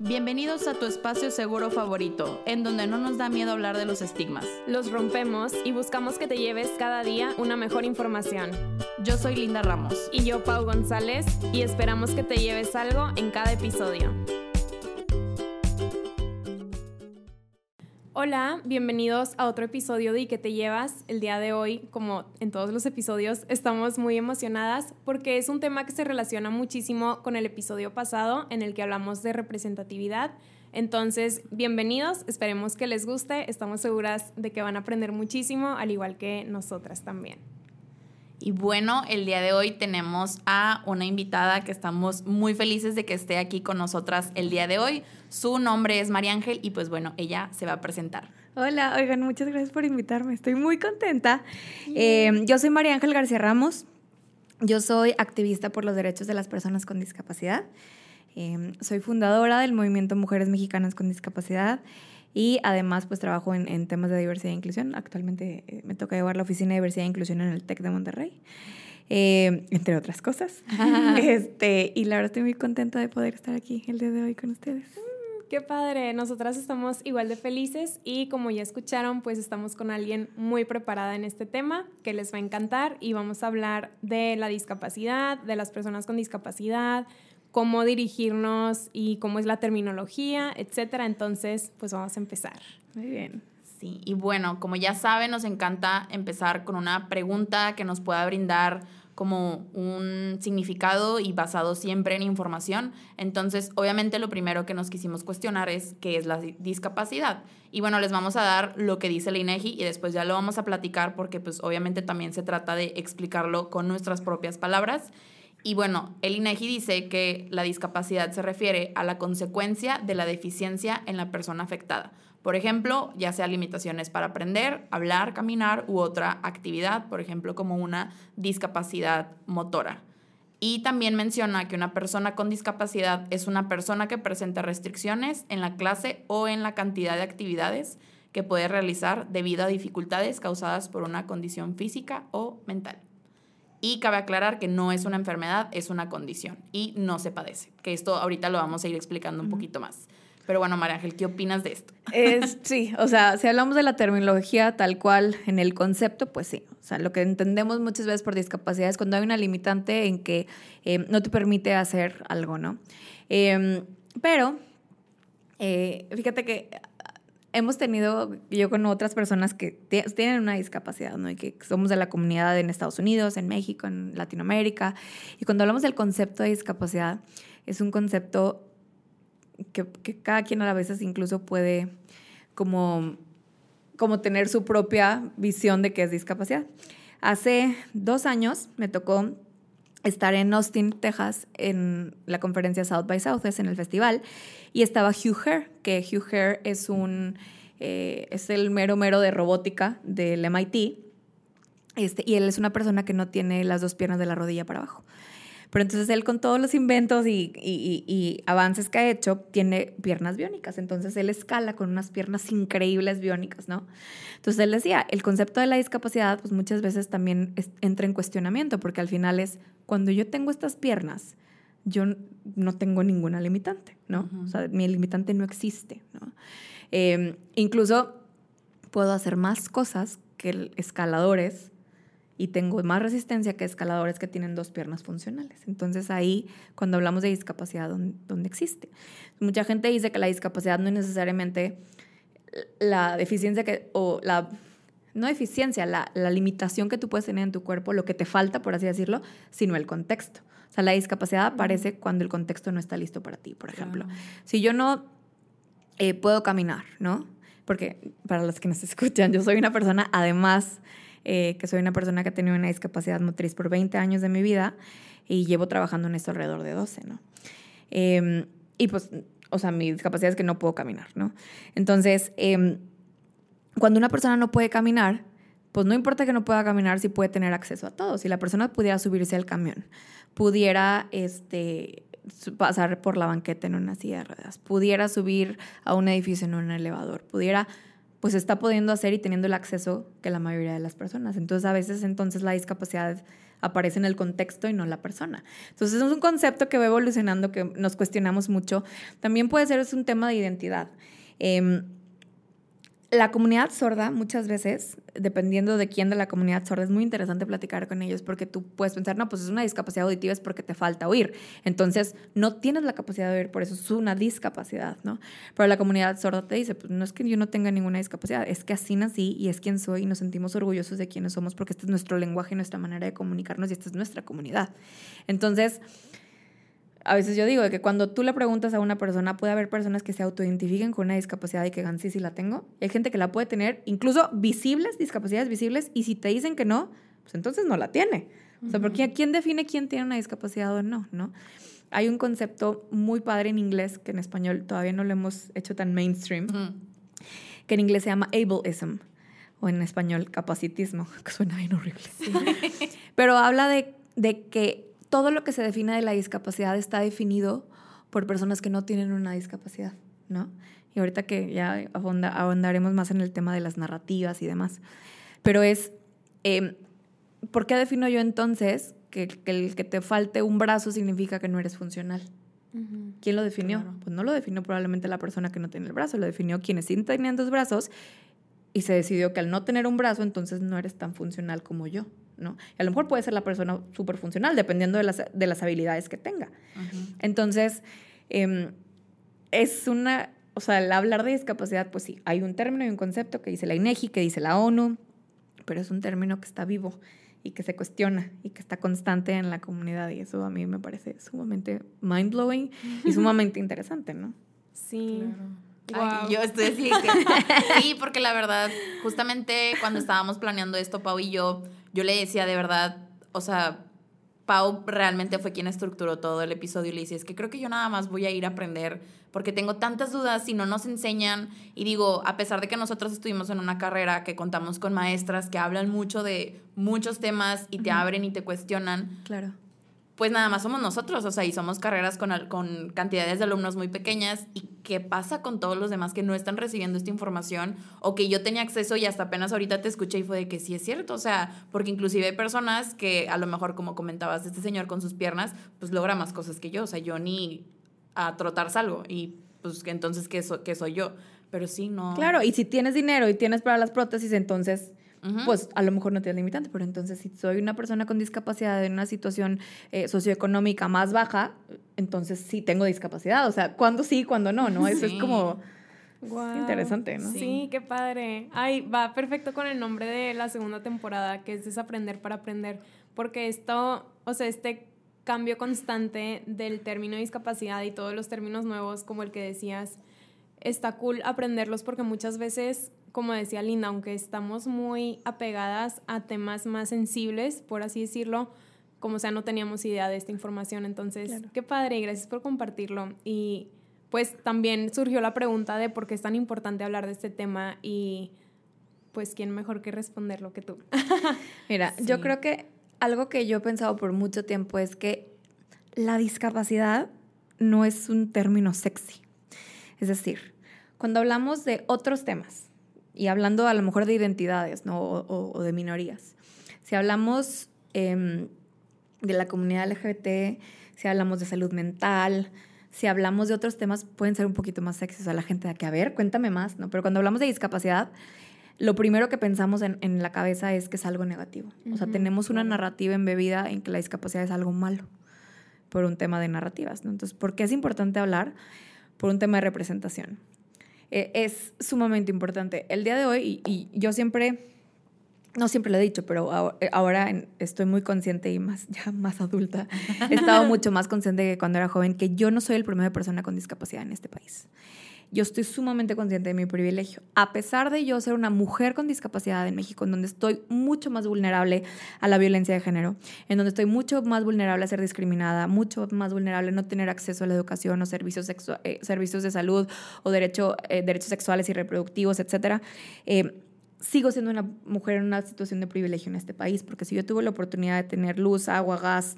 Bienvenidos a tu espacio seguro favorito, en donde no nos da miedo hablar de los estigmas. Los rompemos y buscamos que te lleves cada día una mejor información. Yo soy Linda Ramos. Y yo, Pau González, y esperamos que te lleves algo en cada episodio. Hola, bienvenidos a otro episodio de ¿Y qué te llevas? El día de hoy, como en todos los episodios, estamos muy emocionadas porque es un tema que se relaciona muchísimo con el episodio pasado en el que hablamos de representatividad. Entonces, bienvenidos, esperemos que les guste, estamos seguras de que van a aprender muchísimo, al igual que nosotras también. Y bueno, el día de hoy tenemos a una invitada que estamos muy felices de que esté aquí con nosotras el día de hoy. Su nombre es María Ángel y pues bueno, ella se va a presentar. Hola, oigan, muchas gracias por invitarme, estoy muy contenta. Eh, yo soy María Ángel García Ramos, yo soy activista por los derechos de las personas con discapacidad, eh, soy fundadora del movimiento Mujeres Mexicanas con Discapacidad y además, pues trabajo en, temas de diversidad e inclusión. Actualmente eh, me toca llevar la oficina de diversidad e inclusión en el TEC de Monterrey, eh, entre otras cosas. este, y la verdad estoy muy contenta de poder estar aquí el día de hoy con ustedes. Mm, qué padre, nosotras estamos igual de felices y como ya escucharon, pues estamos con alguien muy preparada en este tema que les va a encantar y vamos a hablar de la discapacidad, de las personas con discapacidad, cómo dirigirnos y cómo es la terminología, etcétera. Entonces, pues vamos a empezar. Muy bien. Sí, y bueno, como ya saben, nos encanta empezar con una pregunta que nos pueda brindar como un significado y basado siempre en información. Entonces, obviamente lo primero que nos quisimos cuestionar es qué es la discapacidad. Y bueno, les vamos a dar lo que dice la INEGI y después ya lo vamos a platicar porque pues obviamente también se trata de explicarlo con nuestras propias palabras. Y bueno, el INEGI dice que la discapacidad se refiere a la consecuencia de la deficiencia en la persona afectada. Por ejemplo, ya sea limitaciones para aprender, hablar, caminar u otra actividad, por ejemplo, como una discapacidad motora. Y también menciona que una persona con discapacidad es una persona que presenta restricciones en la clase o en la cantidad de actividades que puede realizar debido a dificultades causadas por una condición física o mental. Y cabe aclarar que no es una enfermedad, es una condición y no se padece. Que esto ahorita lo vamos a ir explicando un poquito más. Pero bueno, María Ángel, ¿qué opinas de esto? Es, sí, o sea, si hablamos de la terminología tal cual en el concepto, pues sí. O sea, lo que entendemos muchas veces por discapacidad es cuando hay una limitante en que eh, no te permite hacer algo, ¿no? Em, pero, eh, fíjate que hemos tenido, yo con otras personas que tienen una discapacidad, ¿no? Y que somos de la comunidad en Estados Unidos, en México, en Latinoamérica. Y cuando hablamos del concepto de discapacidad, es un concepto que, cada quien a vez incluso puede como, como tener su propia visión de qué es discapacidad. Hace dos años me tocó estar en Austin, Texas, en la conferencia South by Southwest, en el festival, y estaba Hugh Herr, que Hugh Herr es un eh, es el mero mero de robótica del MIT, este, y él es una persona que no tiene las dos piernas de la rodilla para abajo. Pero entonces él con todos los inventos y, y, avances que ha hecho, tiene piernas biónicas. Entonces él escala con unas piernas increíbles biónicas, ¿no? Entonces él decía, el concepto de la discapacidad, pues muchas veces también entra en cuestionamiento, porque al final es, cuando yo tengo estas piernas, yo no tengo ninguna limitante, ¿no? O sea, mi limitante no existe, ¿no? Em, incluso puedo hacer más cosas que escaladores y tengo más resistencia que escaladores que tienen dos piernas funcionales. Entonces ahí, cuando hablamos de discapacidad, ¿dónde, existe? Mucha gente dice que la discapacidad no es necesariamente la deficiencia que, o la, no deficiencia, la, la limitación que tú puedes tener en tu cuerpo, lo que te falta, por así decirlo, sino el contexto. O sea, la discapacidad aparece cuando el contexto no está listo para ti, por ejemplo. Si yo no eh, puedo caminar, ¿no? Porque para los que nos escuchan, yo soy una persona, además, eh, que soy una persona que ha tenido una discapacidad motriz por 20 años de mi vida y llevo trabajando en esto alrededor de 12, ¿no? Em, y pues, o sea, mi discapacidad es que no puedo caminar, ¿no? Entonces, em, cuando una persona no puede caminar, pues no importa que no pueda caminar si puede tener acceso a todo. Si la persona pudiera subirse al camión, pudiera este, pasar por la banqueta en una silla de ruedas, pudiera subir a un edificio en un elevador, pudiera, pues está pudiendo hacer y teniendo el acceso que la mayoría de las personas. Entonces a veces entonces la discapacidad aparece en el contexto y no la persona. Entonces es un concepto que va evolucionando, que nos cuestionamos mucho. También puede ser es un tema de identidad. Em, la comunidad sorda muchas veces, dependiendo de quién de la comunidad sorda, es muy interesante platicar con ellos porque tú puedes pensar, no, pues es una discapacidad auditiva es porque te falta oír. Entonces, no tienes la capacidad de oír, por eso es una discapacidad, ¿no? Pero la comunidad sorda te dice, pues no es que yo no tenga ninguna discapacidad, es que así nací y es quien soy y nos sentimos orgullosos de quiénes somos porque este es nuestro lenguaje nuestra manera de comunicarnos y esta es nuestra comunidad. Entonces, a veces yo digo que cuando tú le preguntas a una persona, puede haber personas que se autoidentifiquen con una discapacidad y que digan, sí, sí la tengo. Y hay gente que la puede tener, incluso visibles, discapacidades visibles, y si te dicen que no, pues entonces no la tiene. O sea, porque ¿quién define quién tiene una discapacidad o no? ¿no? Hay un concepto muy padre en inglés, que en español todavía no lo hemos hecho tan mainstream, que en inglés se llama ableism, o en español capacitismo, que suena bien horrible. Pero habla de, de que todo lo que se define de la discapacidad está definido por personas que no tienen una discapacidad, ¿no? Y ahorita que ya ahondaremos más en el tema de las narrativas y demás. Pero es, em, ¿por qué defino yo entonces que, el que te falte un brazo significa que no eres funcional? ¿Quién lo definió? Pues no lo definió probablemente la persona que no tiene el brazo, lo definió quienes sí tenían dos brazos y se decidió que al no tener un brazo entonces no eres tan funcional como yo. ¿No? Y a lo mejor puede ser la persona súper funcional, dependiendo de las, de las, habilidades que tenga. Entonces, em, es una, o sea, al hablar de discapacidad, pues sí, hay un término y un concepto que dice la INEGI, que dice la ONU, pero es un término que está vivo y que se cuestiona y que está constante en la comunidad y eso a mí me parece sumamente mind blowing y sumamente interesante, ¿no? Sí. yo estoy así sí, porque la verdad, justamente cuando estábamos planeando esto, Pau y yo, yo le decía de verdad, o sea, Pau realmente fue quien estructuró todo el episodio y le dice, es que creo que yo nada más voy a ir a aprender porque tengo tantas dudas si no nos enseñan. Y digo, a pesar de que nosotros estuvimos en una carrera que contamos con maestras que hablan mucho de muchos temas y te abren y te cuestionan. Claro pues nada más somos nosotros, o sea, y somos carreras con, con cantidades de alumnos muy pequeñas. ¿Y qué pasa con todos los demás que no están recibiendo esta información o que yo tenía acceso y hasta apenas ahorita te escuché y fue de que sí es cierto? O sea, porque inclusive hay personas que a lo mejor, como comentabas, este señor con sus piernas, pues logra más cosas que yo. O sea, yo ni a trotar salgo y pues entonces, ¿qué, qué soy yo? Pero sí, no. Claro, y si tienes dinero y tienes para las prótesis, entonces pues a lo mejor no tienes limitante, pero entonces si soy una persona con discapacidad en una situación eh, socioeconómica más baja, entonces sí tengo discapacidad. O sea, ¿cuándo sí, cuándo no? ¿no? Eso es como... Interesante, ¿no? Sí. qué padre. Ay, va perfecto con el nombre de la segunda temporada, que es Desaprender para Aprender, porque esto, o sea, este cambio constante del término discapacidad y todos los términos nuevos, como el que decías, está cool aprenderlos porque muchas veces como decía Linda, aunque estamos muy apegadas a temas más sensibles, por así decirlo, como sea, no teníamos idea de esta información. Entonces, qué padre, gracias por compartirlo. Y pues también surgió la pregunta de por qué es tan importante hablar de este tema y pues quién mejor que responderlo que tú. Mira, yo creo que algo que yo he pensado por mucho tiempo es que la discapacidad no es un término sexy. Es decir, cuando hablamos de otros temas, y hablando a lo mejor de identidades ¿no? o, de minorías. Si hablamos em, de la comunidad LGBT, si hablamos de salud mental, si hablamos de otros temas, pueden ser un poquito más sexys a la gente de que, a ver, cuéntame más, ¿no? Pero cuando hablamos de discapacidad, lo primero que pensamos en, en la cabeza es que es algo negativo. O sea, tenemos una narrativa embebida en que la discapacidad es algo malo por un tema de narrativas, ¿no? Entonces, ¿por qué es importante hablar? Por un tema de representación. Eh, es sumamente importante. El día de hoy, y, yo siempre, no siempre lo he dicho, pero eh, ahora estoy muy consciente y más, ya más adulta, he estado mucho más consciente que cuando era joven, que yo no soy el de persona con discapacidad en este país yo estoy sumamente consciente de mi privilegio. A pesar de yo ser una mujer con discapacidad en México, en donde estoy mucho más vulnerable a la violencia de género, en donde estoy mucho más vulnerable a ser discriminada, mucho más vulnerable a no tener acceso a la educación o servicios, eh, de salud o derecho, eh, derechos sexuales y reproductivos, etc., eh, sigo siendo una mujer en una situación de privilegio en este país, porque si yo tuve la oportunidad de tener luz, agua, gas,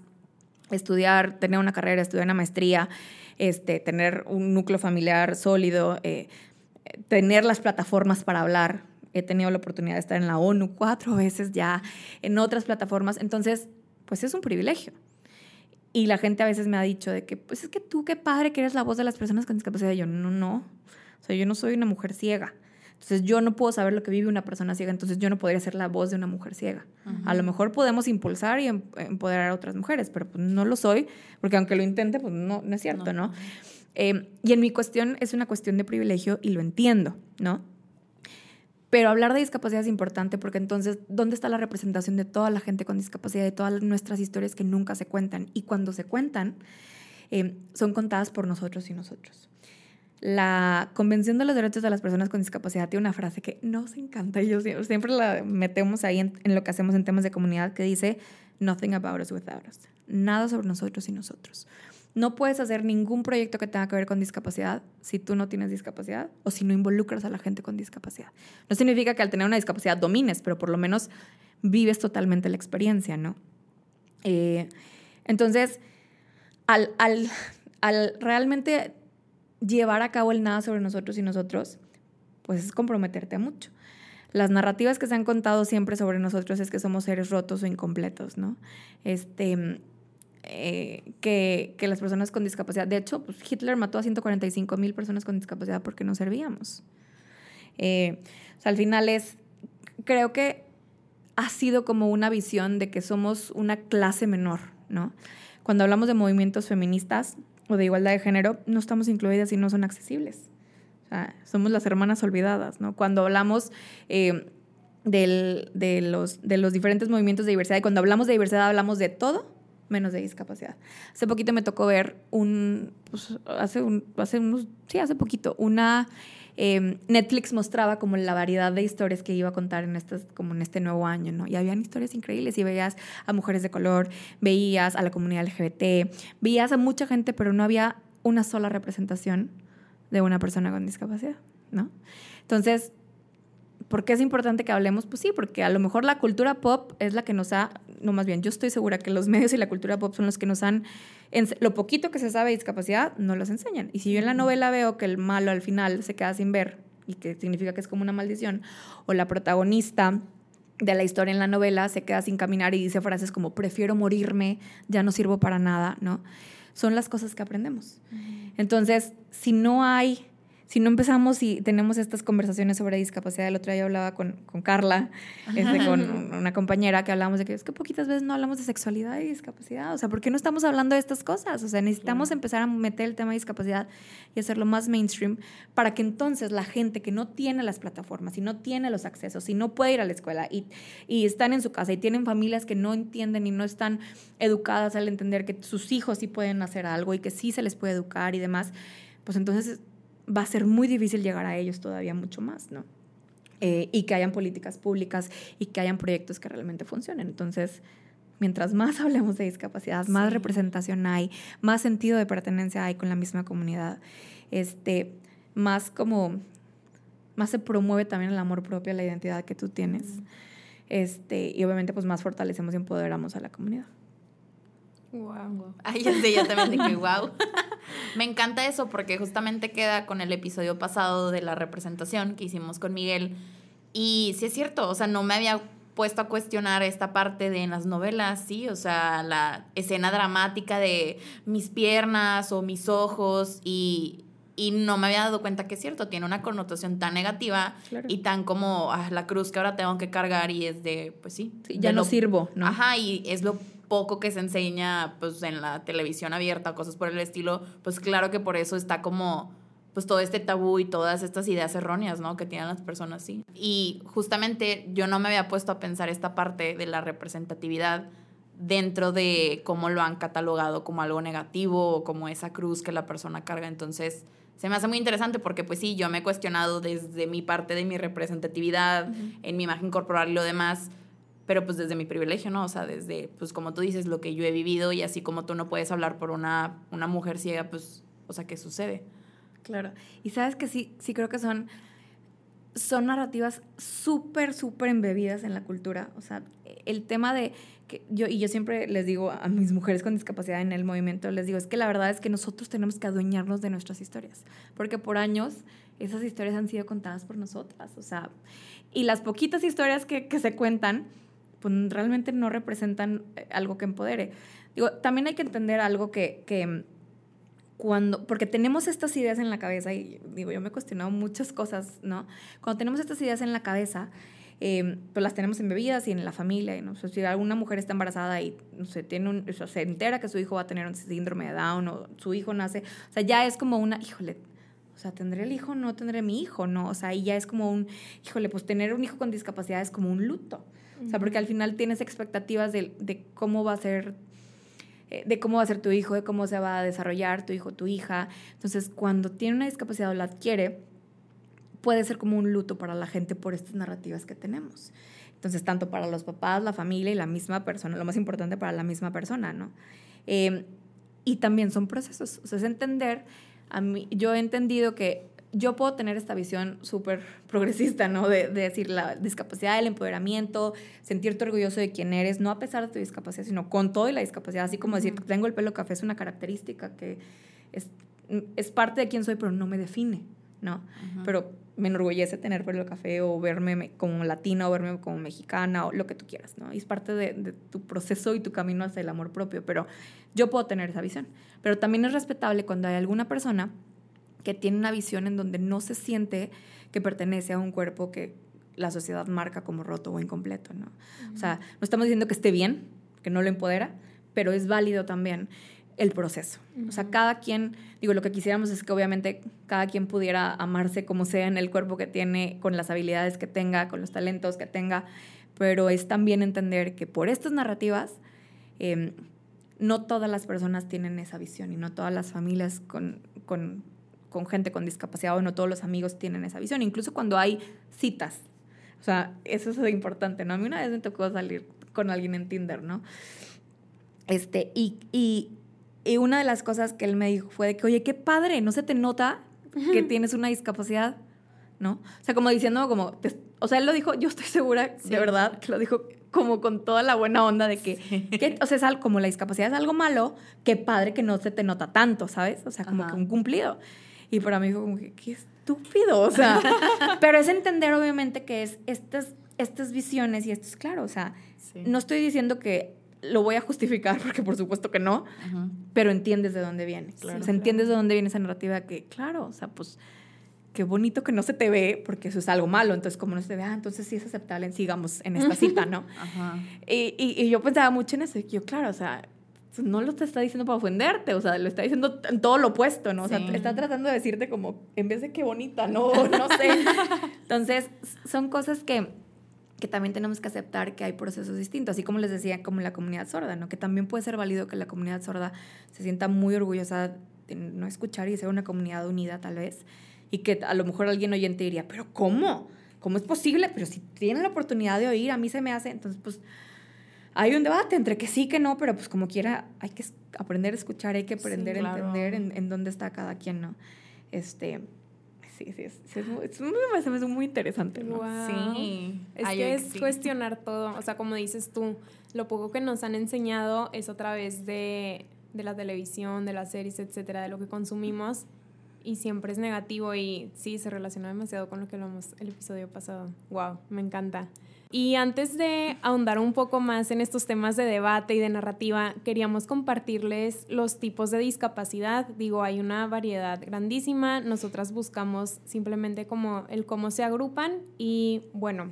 estudiar, tener una carrera, estudiar una maestría, este, tener un núcleo familiar sólido, eh, tener las plataformas para hablar. He tenido la oportunidad de estar en la ONU cuatro veces ya, en otras plataformas. Entonces, pues es un privilegio. Y la gente a veces me ha dicho de que, pues es que tú qué padre que eres la voz de las personas con discapacidad. Y yo, no, no. O sea, yo no soy una mujer ciega. Entonces yo no puedo saber lo que vive una persona ciega, entonces yo no podría ser la voz de una mujer ciega. A lo mejor podemos impulsar y em, empoderar a otras mujeres, pero pues no lo soy, porque aunque lo intente, pues no, no es cierto, ¿no? Em, y en mi cuestión es una cuestión de privilegio y lo entiendo, ¿no? Pero hablar de discapacidad es importante porque entonces, ¿dónde está la representación de toda la gente con discapacidad, de todas nuestras historias que nunca se cuentan? Y cuando se cuentan, em, son contadas por nosotros y nosotros. La Convención de los Derechos de las Personas con Discapacidad tiene una frase que nos encanta y yo siempre la metemos ahí en, lo que hacemos en temas de comunidad que dice, nothing about us without us. Nada sobre nosotros y nosotros. No puedes hacer ningún proyecto que tenga que ver con discapacidad si tú no tienes discapacidad o si no involucras a la gente con discapacidad. No significa que al tener una discapacidad domines, pero por lo menos vives totalmente la experiencia, ¿no? Eh, entonces, al, al, al realmente llevar a cabo el nada sobre nosotros y nosotros, pues es comprometerte mucho. Las narrativas que se han contado siempre sobre nosotros es que somos seres rotos o incompletos, ¿no? Este, eh, que, que, las personas con discapacidad, de hecho, pues Hitler mató a 145 mil personas con discapacidad porque no servíamos. Eh, o sea, al final es, creo que ha sido como una visión de que somos una clase menor, ¿no? Cuando hablamos de movimientos feministas, o de igualdad de género no estamos incluidas y no son accesibles. O sea, somos las hermanas olvidadas, ¿no? Cuando hablamos eh, de, los, de los diferentes movimientos de diversidad y cuando hablamos de diversidad hablamos de todo menos de discapacidad. Hace poquito me tocó ver un, pues, hace, un, hace unos, sí, hace poquito, una Em, Netflix mostraba como la variedad de historias que iba a contar en, estas, como en este nuevo año, ¿no? Y habían historias increíbles y veías a mujeres de color, veías a la comunidad LGBT, veías a mucha gente, pero no había una sola representación de una persona con discapacidad, ¿no? Entonces, ¿por qué es importante que hablemos? Pues sí, porque a lo mejor la cultura pop es la que nos ha, no más bien, yo estoy segura que los medios y la cultura pop son los que nos han lo poquito que se sabe de discapacidad no los enseñan. Y si yo en la novela veo que el malo al final se queda sin ver y que significa que es como una maldición, o la protagonista de la historia en la novela se queda sin caminar y dice frases como prefiero morirme, ya no sirvo para nada, ¿no? Son las cosas que aprendemos. Entonces, si no hay si no empezamos y tenemos estas conversaciones sobre discapacidad, el otro día yo hablaba con, con Carla, este, con una compañera que hablábamos de que es que poquitas veces no hablamos de sexualidad y discapacidad, o sea, ¿por qué no estamos hablando de estas cosas? O sea, necesitamos empezar a meter el tema de discapacidad y hacerlo más mainstream para que entonces la gente que no tiene las plataformas y no tiene los accesos y no puede ir a la escuela y, y están en su casa y tienen familias que no entienden y no están educadas al entender que sus hijos sí pueden hacer algo y que sí se les puede educar y demás, pues entonces va a ser muy difícil llegar a ellos todavía mucho más, ¿no? Eh, y que hayan políticas públicas y que hayan proyectos que realmente funcionen. Entonces, mientras más hablemos de discapacidad, más representación hay, más sentido de pertenencia hay con la misma comunidad, este, más como, más se promueve también el amor propio, la identidad que tú tienes. Este, y obviamente pues más fortalecemos y empoderamos a la comunidad. Wow. Ay, ya sé, yo también dije wow. Me encanta eso porque justamente queda con el episodio pasado de la representación que hicimos con Miguel. Y sí es cierto, o sea, no me había puesto a cuestionar esta parte de en las novelas, sí, o sea, la escena dramática de mis piernas o mis ojos y, y no me había dado cuenta que es cierto, tiene una connotación tan negativa y tan como ah, la cruz que ahora tengo que cargar y es de, pues sí. ya no sirvo, ¿no? Ajá, y es lo poco que se enseña pues en la televisión abierta, cosas por el estilo, pues claro que por eso está como pues todo este tabú y todas estas ideas erróneas, ¿no? Que tienen las personas. Y justamente yo no me había puesto a pensar esta parte de la representatividad dentro de cómo lo han catalogado como algo negativo o como esa cruz que la persona carga. Entonces, se me hace muy interesante porque pues sí, yo me he cuestionado desde mi parte de mi representatividad, en mi imagen corporal y lo demás, pero pues desde mi privilegio, ¿no? O sea, desde, pues como tú dices, lo que yo he vivido y así como tú no puedes hablar por una, una mujer ciega, pues, o sea, ¿qué sucede? Claro. Y sabes que sí, sí creo que son, son narrativas súper, súper embebidas en la cultura. O sea, el tema de que yo, y yo siempre les digo a mis mujeres con discapacidad en el movimiento, les digo, es que la verdad es que nosotros tenemos que adueñarnos de nuestras historias, porque por años esas historias han sido contadas por nosotras, o sea, y las poquitas historias que, que se cuentan, pues realmente no representan eh, algo que empodere. Digo, también hay que entender algo que, que cuando, porque tenemos estas ideas en la cabeza, y digo, yo me he cuestionado muchas cosas, ¿no? Cuando tenemos estas ideas en la cabeza, eh, pues las tenemos en bebidas y en la familia. ¿no? si alguna mujer está embarazada y no sé, tiene un, se entera que su hijo va a tener un síndrome de Down o su hijo nace, o sea, ya es como una, híjole, o sea, ¿tendré el hijo? No tendré mi hijo, ¿no? O sea, y ya es como un, híjole, pues tener un hijo con discapacidad es como un luto. O sea, porque al final tienes expectativas de, de cómo va a ser eh, de cómo va a ser tu hijo, de cómo se va a desarrollar tu hijo, tu hija. Entonces, cuando tiene una discapacidad o la adquiere, puede ser como un luto para la gente por estas narrativas que tenemos. Entonces, tanto para los papás, la familia y la misma persona, lo más importante para la misma persona, ¿no? Em, y también son procesos, o sea, es entender, a mí, yo he entendido que yo puedo tener esta visión súper progresista, ¿no? De, decir la discapacidad, el empoderamiento, sentirte orgulloso de quién eres, no a pesar de tu discapacidad, sino con todo y la discapacidad, así como decir tengo el pelo café es una característica que es, es parte de quién soy, pero no me define, ¿no? Pero me enorgullece tener pelo café o verme como latina o verme como mexicana o lo que tú quieras, ¿no? Y es parte de, de tu proceso y tu camino hacia el amor propio, pero yo puedo tener esa visión. Pero también es respetable cuando hay alguna persona que tiene una visión en donde no se siente que pertenece a un cuerpo que la sociedad marca como roto o incompleto, ¿no? O sea, no estamos diciendo que esté bien, que no lo empodera, pero es válido también el proceso. O sea, cada quien, digo, lo que quisiéramos es que obviamente cada quien pudiera amarse como sea en el cuerpo que tiene, con las habilidades que tenga, con los talentos que tenga, pero es también entender que por estas narrativas, em, no todas las personas tienen esa visión y no todas las familias con, con con gente con discapacidad o no todos los amigos tienen esa visión, incluso cuando hay citas. O sea, eso es importante, ¿no? A mí una vez me tocó salir con alguien en Tinder, ¿no? Este, y, y, y una de las cosas que él me dijo fue de que, oye, qué padre, no se te nota que tienes una discapacidad, ¿no? O sea, como diciendo, como, o sea, él lo dijo, yo estoy segura, de verdad, que lo dijo como con toda la buena onda de que, que, o sea, es algo, como la discapacidad es algo malo, qué padre que no se te nota tanto, ¿sabes? O sea, como que un cumplido. Y para mí fue como que, qué estúpido, o sea, pero es entender obviamente que es estas, estas visiones y esto es claro, o sea, no estoy diciendo que lo voy a justificar, porque por supuesto que no, pero entiendes de dónde viene. o sea, entiendes de dónde viene esa narrativa que, claro, o sea, pues qué bonito que no se te ve, porque eso es algo malo. Entonces, como no se te ve, ah, entonces sí es aceptable, sigamos en esta cita, ¿no? Y, y, y, yo pensaba mucho en eso. Y yo, claro, o sea, no lo te está diciendo para ofenderte, o sea, lo está diciendo en todo lo opuesto, ¿no? O sea, está tratando de decirte como, en vez de qué bonita, no, no sé. Entonces, son cosas que, que también tenemos que aceptar que hay procesos distintos, así como les decía, como la comunidad sorda, ¿no? Que también puede ser válido que la comunidad sorda se sienta muy orgullosa de no escuchar y ser una comunidad unida tal vez, y que a lo mejor alguien oyente diría, pero ¿cómo? ¿Cómo es posible? Pero si tienen la oportunidad de oír, a mí se me hace, entonces pues hay un debate entre que sí, que no, pero pues como quiera, hay que aprender a escuchar, hay que aprender a entender en, en, dónde está cada quien, ¿no? Este, sí, sí, es, es, es, muy, muy interesante, ¿no? Sí. Es que es cuestionar todo, o sea, como dices tú, lo poco que nos han enseñado es otra vez de, de la televisión, de las series, etcétera, de lo que consumimos y siempre es negativo y sí, se relaciona demasiado con lo que hablamos el episodio pasado. Wow, me encanta. Y antes de ahondar un poco más en estos temas de debate y de narrativa, queríamos compartirles los tipos de discapacidad. Digo, hay una variedad grandísima. Nosotras buscamos simplemente como el cómo se agrupan y bueno,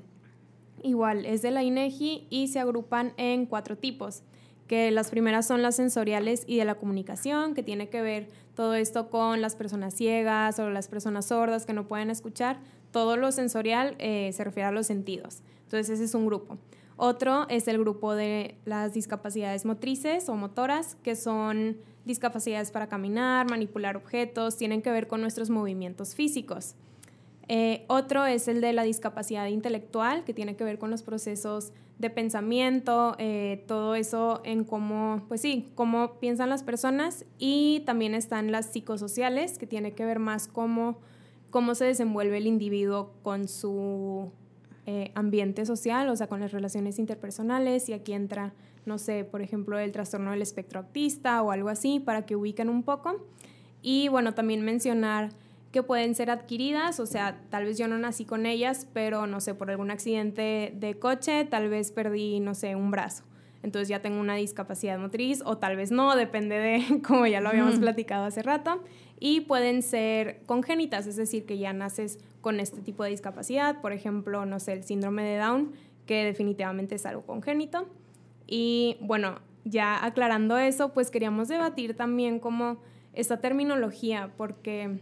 igual es de la INEGI y se agrupan en cuatro tipos que las primeras son las sensoriales y de la comunicación, que tiene que ver todo esto con las personas ciegas o las personas sordas que no pueden escuchar. Todo lo sensorial eh, se refiere a los sentidos. Entonces ese es un grupo. Otro es el grupo de las discapacidades motrices o motoras, que son discapacidades para caminar, manipular objetos, tienen que ver con nuestros movimientos físicos. Eh, otro es el de la discapacidad intelectual, que tiene que ver con los procesos de pensamiento, eh, todo eso en cómo, pues sí, cómo piensan las personas. Y también están las psicosociales, que tiene que ver más cómo, cómo se desenvuelve el individuo con su eh, ambiente social, o sea, con las relaciones interpersonales, y aquí entra, no sé, por ejemplo, el trastorno del espectro autista o algo así, para que ubiquen un poco. Y bueno, también mencionar que pueden ser adquiridas, o sea, tal vez yo no nací con ellas, pero no sé, por algún accidente de coche, tal vez perdí, no sé, un brazo. Entonces ya tengo una discapacidad motriz o tal vez no, depende de, como ya lo habíamos platicado hace rato. Y pueden ser congénitas, es decir, que ya naces con este tipo de discapacidad, por ejemplo, no sé, el síndrome de Down, que definitivamente es algo congénito. Y bueno, ya aclarando eso, pues queríamos debatir también como esta terminología, porque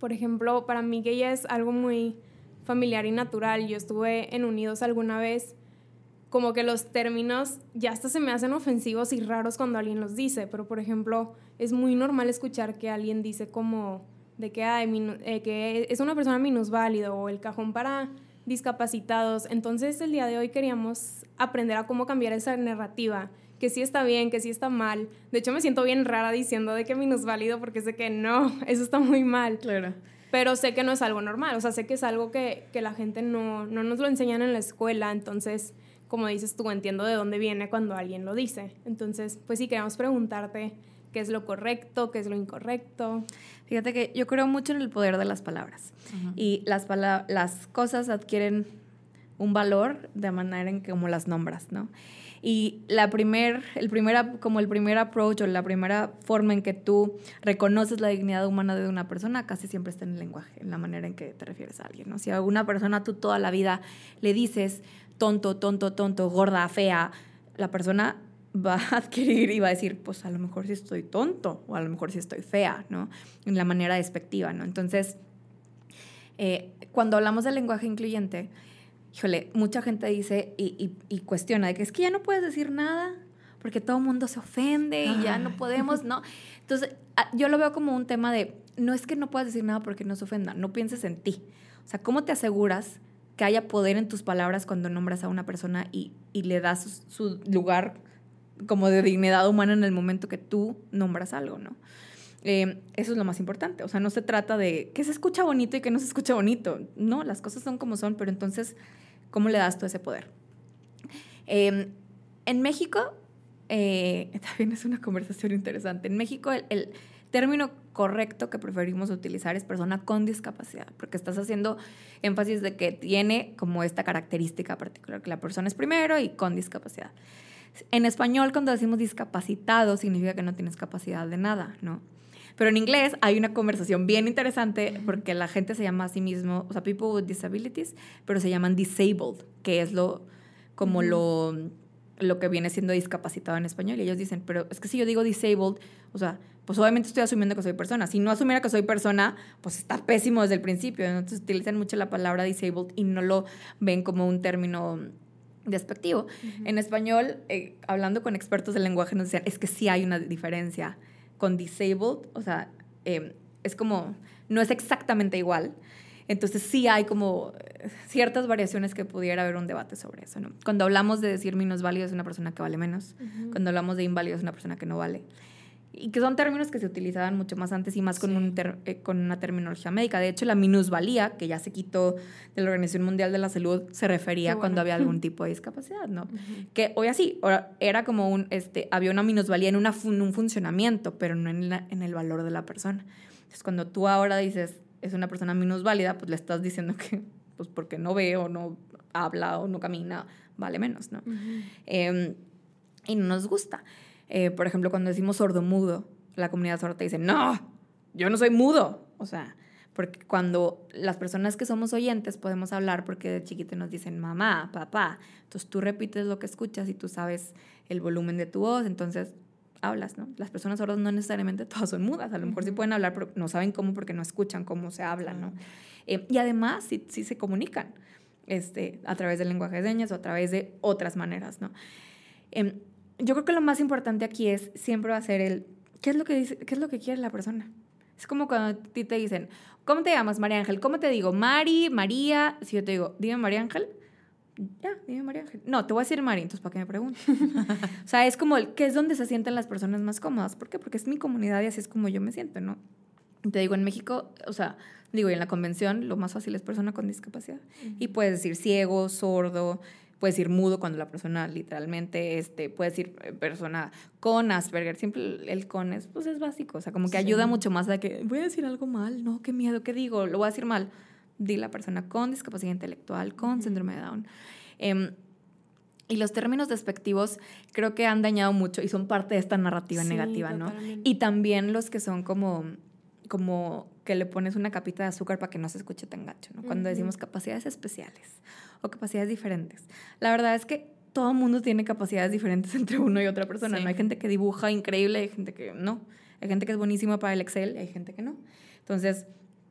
por ejemplo, para mí que es algo muy familiar y natural. Yo estuve en Unidos alguna vez, como que los términos ya hasta se me hacen ofensivos y raros cuando alguien los dice, pero por ejemplo, es muy normal escuchar que alguien dice como de que, hay eh, que es una persona minusválido o el cajón para discapacitados. Entonces el día de hoy queríamos aprender a cómo cambiar esa narrativa que sí está bien, que sí está mal. De hecho, me siento bien rara diciendo de que minusválido porque sé que no, eso está muy mal. Claro. Pero sé que no es algo normal, o sea, sé que es algo que, que la gente no, no nos lo enseñan en la escuela, entonces, como dices tú, entiendo de dónde viene cuando alguien lo dice. Entonces, pues sí, queremos preguntarte qué es lo correcto, qué es lo incorrecto. Fíjate que yo creo mucho en el poder de las palabras y las, las cosas adquieren un valor de manera en que como las nombras, ¿no? Y la primer, el primera, como el primer approach o la primera forma en que tú reconoces la dignidad humana de una persona casi siempre está en el lenguaje, en la manera en que te refieres a alguien. ¿no? Si a una persona tú toda la vida le dices tonto, tonto, tonto, gorda, fea, la persona va a adquirir y va a decir, pues a lo mejor sí estoy tonto o a lo mejor sí estoy fea, ¿no? En la manera despectiva, ¿no? Entonces, eh, cuando hablamos del lenguaje incluyente, híjole, mucha gente dice y, cuestiona de que es que ya no puedes decir nada porque todo el mundo se ofende y ya no podemos, ¿no? Entonces, ah, yo lo veo como un tema de, no es que no puedas decir nada porque no se ofenda, no pienses en ti. O sea, ¿cómo te aseguras que haya poder en tus palabras cuando nombras a una persona y, le das su, lugar como de dignidad humana en el momento que tú nombras algo, ¿no? Eh, eso es lo más importante. O sea, no se trata de que se escucha bonito y que no se escucha bonito. No, las cosas son como son, pero entonces ¿Cómo le das tú ese poder? Em, en México, eh, también es una conversación interesante. En México, el, término correcto que preferimos utilizar es persona con discapacidad, porque estás haciendo énfasis de que tiene como esta característica particular, que la persona es primero y con discapacidad. En español, cuando decimos discapacitado, significa que no tienes capacidad de nada, ¿no? Pero en inglés hay una conversación bien interesante porque la gente se llama a sí mismo, o sea, people with disabilities, pero se llaman disabled, que es lo como lo, lo que viene siendo discapacitado en español. Y ellos dicen, pero es que si yo digo disabled, o sea, pues obviamente estoy asumiendo que soy persona. Si no asumiera que soy persona, pues está pésimo desde el principio. Entonces utilizan mucho la palabra disabled y no lo ven como un término despectivo. En español, eh, hablando con expertos del lenguaje, nos decían, es que sí hay una diferencia con disabled, o sea, em, es como, no es exactamente igual. Entonces sí hay como ciertas variaciones que pudiera haber un debate sobre eso. ¿no? Cuando hablamos de decir válido es una persona que vale menos. Cuando hablamos de inválido es una persona que no vale y que son términos que se utilizaban mucho más antes y más con, un eh, con una terminología médica. De hecho, la minusvalía, que ya se quitó de la Organización Mundial de la Salud, se refería cuando había algún tipo de discapacidad, ¿no? Que hoy así, era como un, este, había una minusvalía en una un funcionamiento, pero no en, en el valor de la persona. Entonces, cuando tú ahora dices, es una persona minusválida, pues le estás diciendo que, pues porque no ve o no habla o no camina, vale menos, ¿no? Em, y no nos gusta. Eh, por ejemplo, cuando decimos sordo-mudo, la comunidad sorda te dice, no, yo no soy mudo. O sea, porque cuando las personas que somos oyentes podemos hablar porque de chiquito nos dicen mamá, papá, entonces tú repites lo que escuchas y tú sabes el volumen de tu voz, entonces hablas, ¿no? Las personas sordas no necesariamente todas son mudas, a lo mejor sí pueden hablar, pero no saben cómo porque no escuchan cómo se habla, ¿no? Eh, y además sí, sí, se comunican este, a través del lenguaje de señas o a través de otras maneras, ¿no? Em, yo creo que lo más importante aquí es siempre ser el, ¿qué es lo que, dice, qué es lo que quiere la persona? Es como cuando a ti te dicen, ¿cómo te llamas, María Ángel? ¿Cómo te digo? Mari, María. Si yo te digo, dime María Ángel, ya, dime María Ángel. No, te voy a decir Mari, entonces ¿para qué me preguntas? o sea, es como, el, ¿qué es donde se sienten las personas más cómodas? ¿Por qué? Porque es mi comunidad y así es como yo me siento, ¿no? Te digo, en México, o sea, digo, y en la convención lo más fácil es persona con discapacidad. Y puedes decir ciego, sordo, puedes decir mudo cuando la persona literalmente, este, puedes decir eh, persona con Asperger, siempre el con es, pues es básico, o sea, como que ayuda mucho más a que voy a decir algo mal, no, qué miedo, qué digo, lo voy a decir mal. Di la persona con discapacidad intelectual, con síndrome de Down. Em, y los términos despectivos creo que han dañado mucho y son parte de esta narrativa negativa, ¿no? Y también los que son como, como que le pones una capita de azúcar para que no se escuche tan gacho, ¿no? Cuando decimos capacidades especiales o capacidades diferentes. La verdad es que todo mundo tiene capacidades diferentes entre uno y otra persona. No hay gente que dibuja increíble, hay gente que no. Hay gente que es buenísima para el Excel, hay gente que no. Entonces,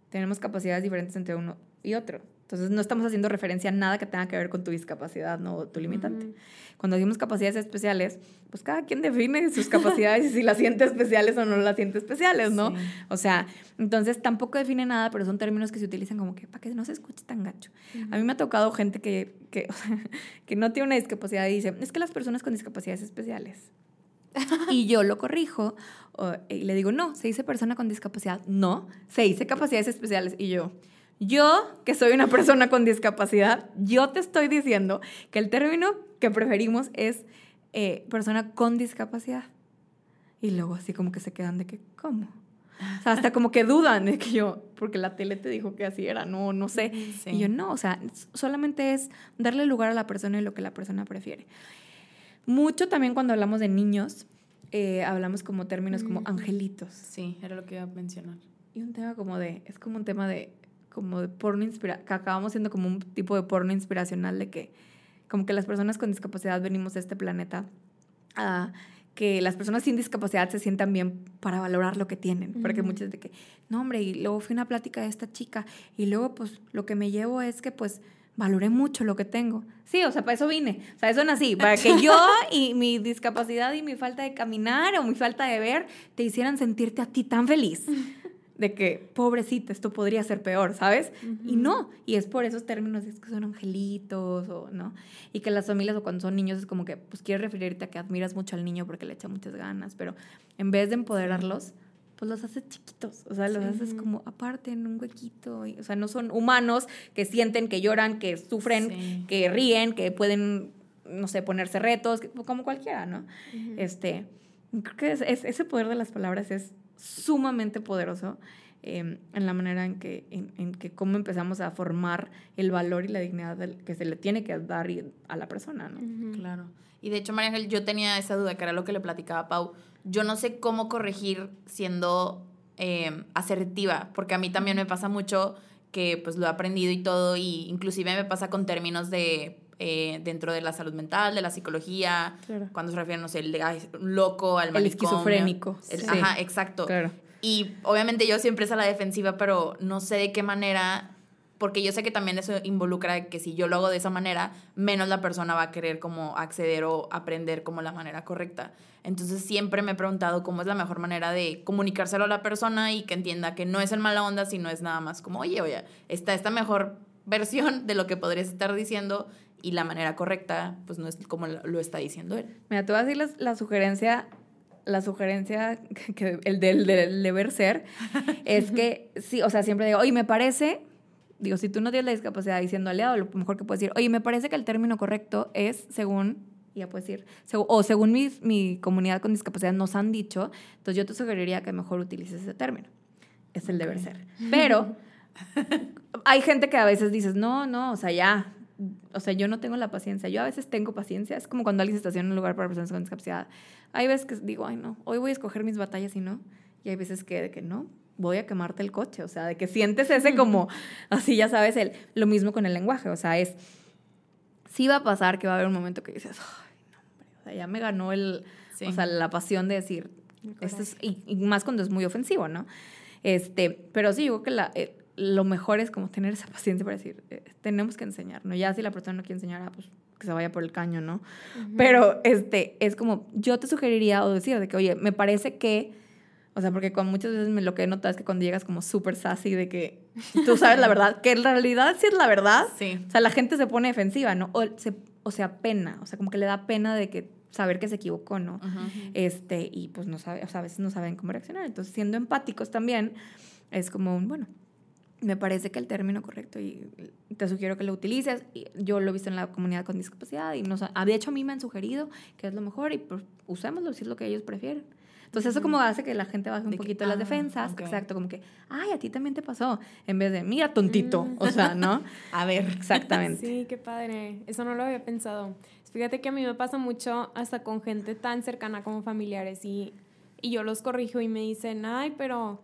tenemos capacidades diferentes entre uno y otro. Entonces, no estamos haciendo referencia a nada que tenga que ver con tu discapacidad, no tu limitante. Cuando decimos capacidades especiales, pues cada quien define sus capacidades y si las siente especiales o no las siente especiales, ¿no? O sea, entonces tampoco define nada, pero son términos que se utilizan como que para que no se escuche tan gacho. A mí me ha tocado gente que, que, que no tiene una discapacidad y dice, es que las personas con discapacidades especiales. y yo lo corrijo y le digo, no, se dice persona con discapacidad. No, se dice capacidades especiales. Y yo, yo, que soy una persona con discapacidad, yo te estoy diciendo que el término que preferimos es eh, persona con discapacidad. Y luego así como que se quedan de que, ¿cómo? O sea, hasta como que dudan de que yo, porque la tele te dijo que así era, no, no sé. Y yo no, o sea, solamente es darle lugar a la persona y lo que la persona prefiere. Mucho también cuando hablamos de niños, eh, hablamos como términos como angelitos. Sí, era lo que iba a mencionar. Y un tema como de, es como un tema de como de porno inspira que acabamos siendo como un tipo de porno inspiracional de que como que las personas con discapacidad venimos a este planeta a que las personas sin discapacidad se sientan bien para valorar lo que tienen, porque muchas de que, no hombre, y luego fui a una plática de esta chica y luego pues lo que me llevo es que pues valoré mucho lo que tengo. Sí, o sea, para eso vine. O sea, eso nací, para que yo y mi discapacidad y mi falta de caminar o mi falta de ver te hicieran sentirte a ti tan feliz de que, pobrecita, esto podría ser peor, ¿sabes? Y no, y es por esos términos, es que son angelitos, o, ¿no? Y que las familias o cuando son niños es como que, pues quieres referirte a que admiras mucho al niño porque le echa muchas ganas, pero en vez de empoderarlos, pues los haces chiquitos, o sea, los haces como aparte en un huequito, y, o sea, no son humanos que sienten, que lloran, que sufren, que ríen, que pueden, no sé, ponerse retos, como cualquiera, ¿no? Este, creo que es, ese poder de las palabras es sumamente poderoso em, en la manera en que, en, que cómo empezamos a formar el valor y la dignidad que se le tiene que dar a la persona, ¿no? Claro. Y de hecho, María Ángel, yo tenía esa duda, que era lo que le platicaba a Pau. Yo no sé cómo corregir siendo em, asertiva, porque a mí también me pasa mucho que pues lo he aprendido y todo, y inclusive me pasa con términos de eh, dentro de la salud mental, de la psicología, cuando se refiere, no sé, el loco, al El esquizofrénico. Ajá, exacto. Y obviamente yo siempre es a la defensiva, pero no sé de qué manera, porque yo sé que también eso involucra que si yo lo hago de esa manera, menos la persona va a querer como acceder o aprender como la manera correcta. Entonces siempre me he preguntado cómo es la mejor manera de comunicárselo a la persona y que entienda que no es el mala onda, sino es nada más como, oye, oye, está esta mejor versión de lo que podrías estar diciendo y la manera correcta, pues no es como lo está diciendo él. Mira, te voy a decir la, la sugerencia, la sugerencia, que el del, deber ser, es que, sí, o sea, siempre digo, oye, me parece, digo, si tú no tienes la discapacidad diciendo aliado, lo mejor que puedes decir, oye, me parece que el término correcto es según, ya puedes decir, o según mi, mi comunidad con discapacidad nos han dicho, entonces yo te sugeriría que mejor utilices ese término. Es el deber ser. Pero hay gente que a veces dices, no, no, o sea, ya, o sea, yo no tengo la paciencia. Yo a veces tengo paciencia. Es como cuando alguien se estaciona en un lugar para personas con discapacidad. Hay veces que digo, ay, no, hoy voy a escoger mis batallas y no. Y hay veces que, que no, voy a quemarte el coche. O sea, de que sientes ese como, así ya sabes, el, lo mismo con el lenguaje. O sea, es, sí va a pasar que va a haber un momento que dices, ay, no, hombre, o sea, ya me ganó el, o sea, la pasión de decir, esto es, y, más cuando es muy ofensivo, ¿no? Este, pero sí, digo que la, eh, lo mejor es como tener esa paciencia para decir, eh, tenemos que enseñar, ¿no? Ya si la persona no quiere enseñar, ah, pues que se vaya por el caño, ¿no? Pero este, es como, yo te sugeriría o decir de que, oye, me parece que, o sea, porque con muchas veces me, lo que he notado es que cuando llegas como súper sassy de que tú sabes la verdad, que en realidad sí es la verdad, sí. o sea, la gente se pone defensiva, ¿no? O, se, o sea, pena, o sea, como que le da pena de que saber que se equivocó, ¿no? Este, y pues no sabe, o sea, a veces no saben cómo reaccionar. Entonces, siendo empáticos también, es como, bueno, me parece que el término correcto y te sugiero que lo utilices. Yo lo he visto en la comunidad con discapacidad y nos, de hecho a mí me han sugerido que es lo mejor y pues usémoslo si es lo que ellos prefieren. Entonces eso como hace que la gente baje un poquito las ah, defensas, exacto, como que, ay, a ti también te pasó, en vez de, mira, tontito, mm. o sea, ¿no? a ver. Exactamente. Sí, qué padre, eso no lo había pensado. Fíjate que a mí me pasa mucho hasta con gente tan cercana como familiares y, y yo los corrijo y me dicen, ay, pero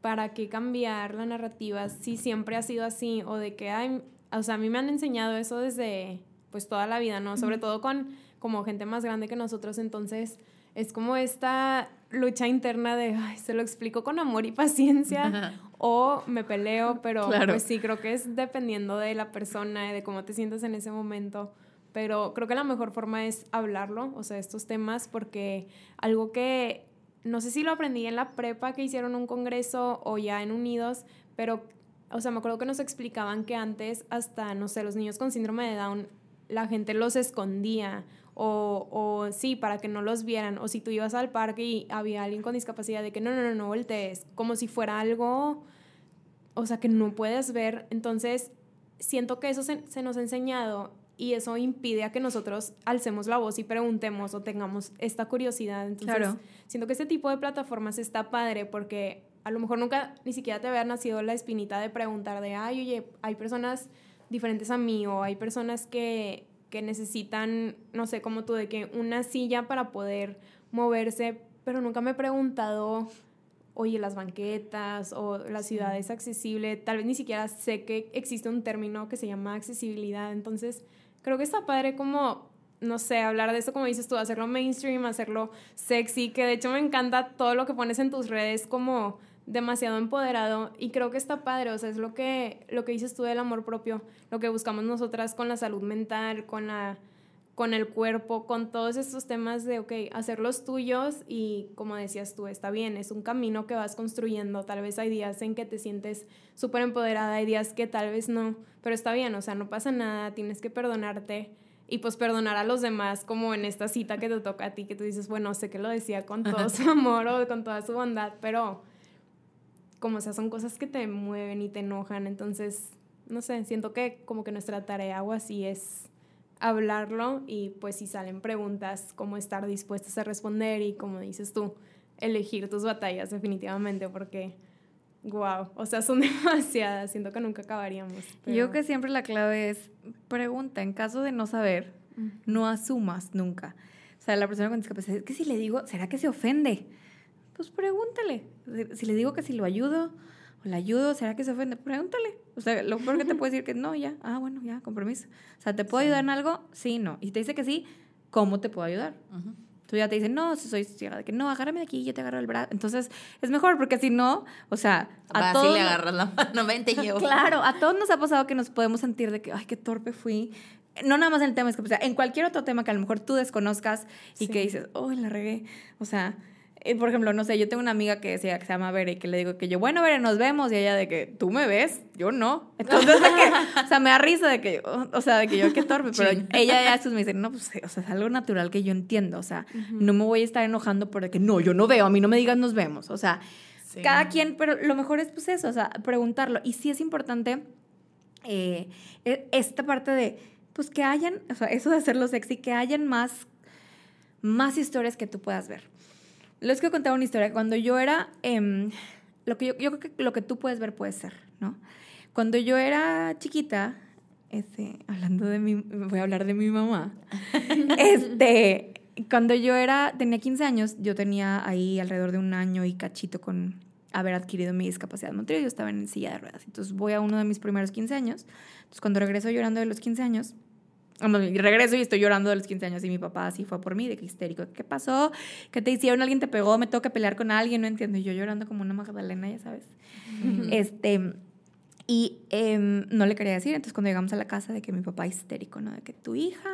¿para qué cambiar la narrativa si siempre ha sido así? O de que, ay, o sea, a mí me han enseñado eso desde, pues, toda la vida, ¿no? Sobre todo con como gente más grande que nosotros, entonces es como esta lucha interna de, ay, se lo explico con amor y paciencia o me peleo, pero pues sí, creo que es dependiendo de la persona y de cómo te sientes en ese momento. Pero creo que la mejor forma es hablarlo, o sea, estos temas, porque algo que no sé si lo aprendí en la prepa que hicieron un congreso o ya en Unidos, pero, o sea, me acuerdo que nos explicaban que antes hasta, no sé, los niños con síndrome de Down, la gente los escondía o, o sí, para que no los vieran, o si tú ibas al parque y había alguien con discapacidad, de que no, no, no, no voltees, como si fuera algo, o sea, que no puedes ver, entonces siento que eso se, se nos ha enseñado y eso impide a que nosotros alcemos la voz y preguntemos o tengamos esta curiosidad. Entonces, siento que este tipo de plataformas está padre porque a lo mejor nunca ni siquiera te había nacido la espinita de preguntar de, ay, oye, hay personas diferentes a mí o hay personas que, que necesitan, no sé, como tú, de que una silla para poder moverse, pero nunca me he preguntado, oye, las banquetas o la ciudad es accesible, tal vez ni siquiera sé que existe un término que se llama accesibilidad, entonces creo que está padre como, no sé, hablar de eso como dices tú, hacerlo mainstream, hacerlo sexy, que de hecho me encanta todo lo que pones en tus redes como demasiado empoderado y creo que está padre, o sea, es lo que, lo que dices tú del amor propio, lo que buscamos nosotras con la salud mental, con la con el cuerpo, con todos estos temas de, ok, hacerlos tuyos y como decías tú, está bien, es un camino que vas construyendo, tal vez hay días en que te sientes súper empoderada, hay días que tal vez no, pero está bien, o sea, no pasa nada, tienes que perdonarte y pues perdonar a los demás, como en esta cita que te toca a ti, que tú dices, bueno, sé que lo decía con todo su amor o con toda su bondad, pero como sea, son cosas que te mueven y te enojan, entonces, no sé, siento que como que nuestra tarea o así es hablarlo y pues si salen preguntas, cómo estar dispuestas a responder y como dices tú, elegir tus batallas definitivamente porque wow, o sea, son demasiadas, siento que nunca acabaríamos. Yo que siempre la clave es pregunta, en caso de no saber, no asumas nunca. O sea, la persona con discapacidad, es que si le digo, ¿será que se ofende? Pues pregúntale. Si le digo que si lo ayudo, o le ayudo, ¿será que se ofende? Pregúntale. O sea, lo peor que te puede decir que no, ya, ah, bueno, ya, compromiso. O sea, ¿te puedo ayudar en algo? Sí, no. Y te dice que sí, ¿cómo te puedo ayudar? Tú ya te dices, no, si soy ciega, de que no, agárrame de aquí, yo te agarro el brazo. Entonces, es mejor porque si no, o sea, a todos. le agarras la mano, vente yo. claro, a todos nos ha pasado que nos podemos sentir de que, ay, qué torpe fui. No nada más en el tema, es que, o sea, en cualquier otro tema que a lo mejor tú desconozcas y que dices, oh, la regué. O sea, por ejemplo, no sé, yo tengo una amiga que, decía, que se llama Bere y que le digo que yo, bueno, Bere, nos vemos. Y ella de que, ¿tú me ves? Yo no. Entonces, de que, o sea, me da risa de que, o sea, de que yo qué torpe. Pero ella ya después me dice, no, pues, o sea, es algo natural que yo entiendo. O sea, no me voy a estar enojando por que, no, yo no veo, a mí no me digas nos vemos. O sea, cada quien, pero lo mejor es pues eso, o sea, preguntarlo. Y sí es importante eh, e, esta parte de, pues que hayan, o sea, eso de hacerlo sexy, que hayan más, más historias que tú puedas ver. Les quiero contar una historia. Cuando yo era, em, lo que yo, yo, creo que lo que tú puedes ver puede ser, ¿no? Cuando yo era chiquita, este, hablando de mi, voy a hablar de mi mamá, este, cuando yo era, tenía 15 años, yo tenía ahí alrededor de un año y cachito con haber adquirido mi discapacidad motriz, yo estaba en silla de ruedas. Entonces voy a uno de mis primeros 15 años. Entonces cuando regreso llorando de los 15 años, y regreso y estoy llorando de los 15 años y mi papá así fue por mí, de que histérico. ¿Qué pasó? ¿Qué te hicieron? ¿Alguien te pegó? ¿Me tengo que pelear con alguien? No entiendo. Y yo llorando como una magdalena, ya sabes. Este... Y em, no le quería decir, entonces cuando llegamos a la casa de que mi papá histérico, ¿no? De que tu hija,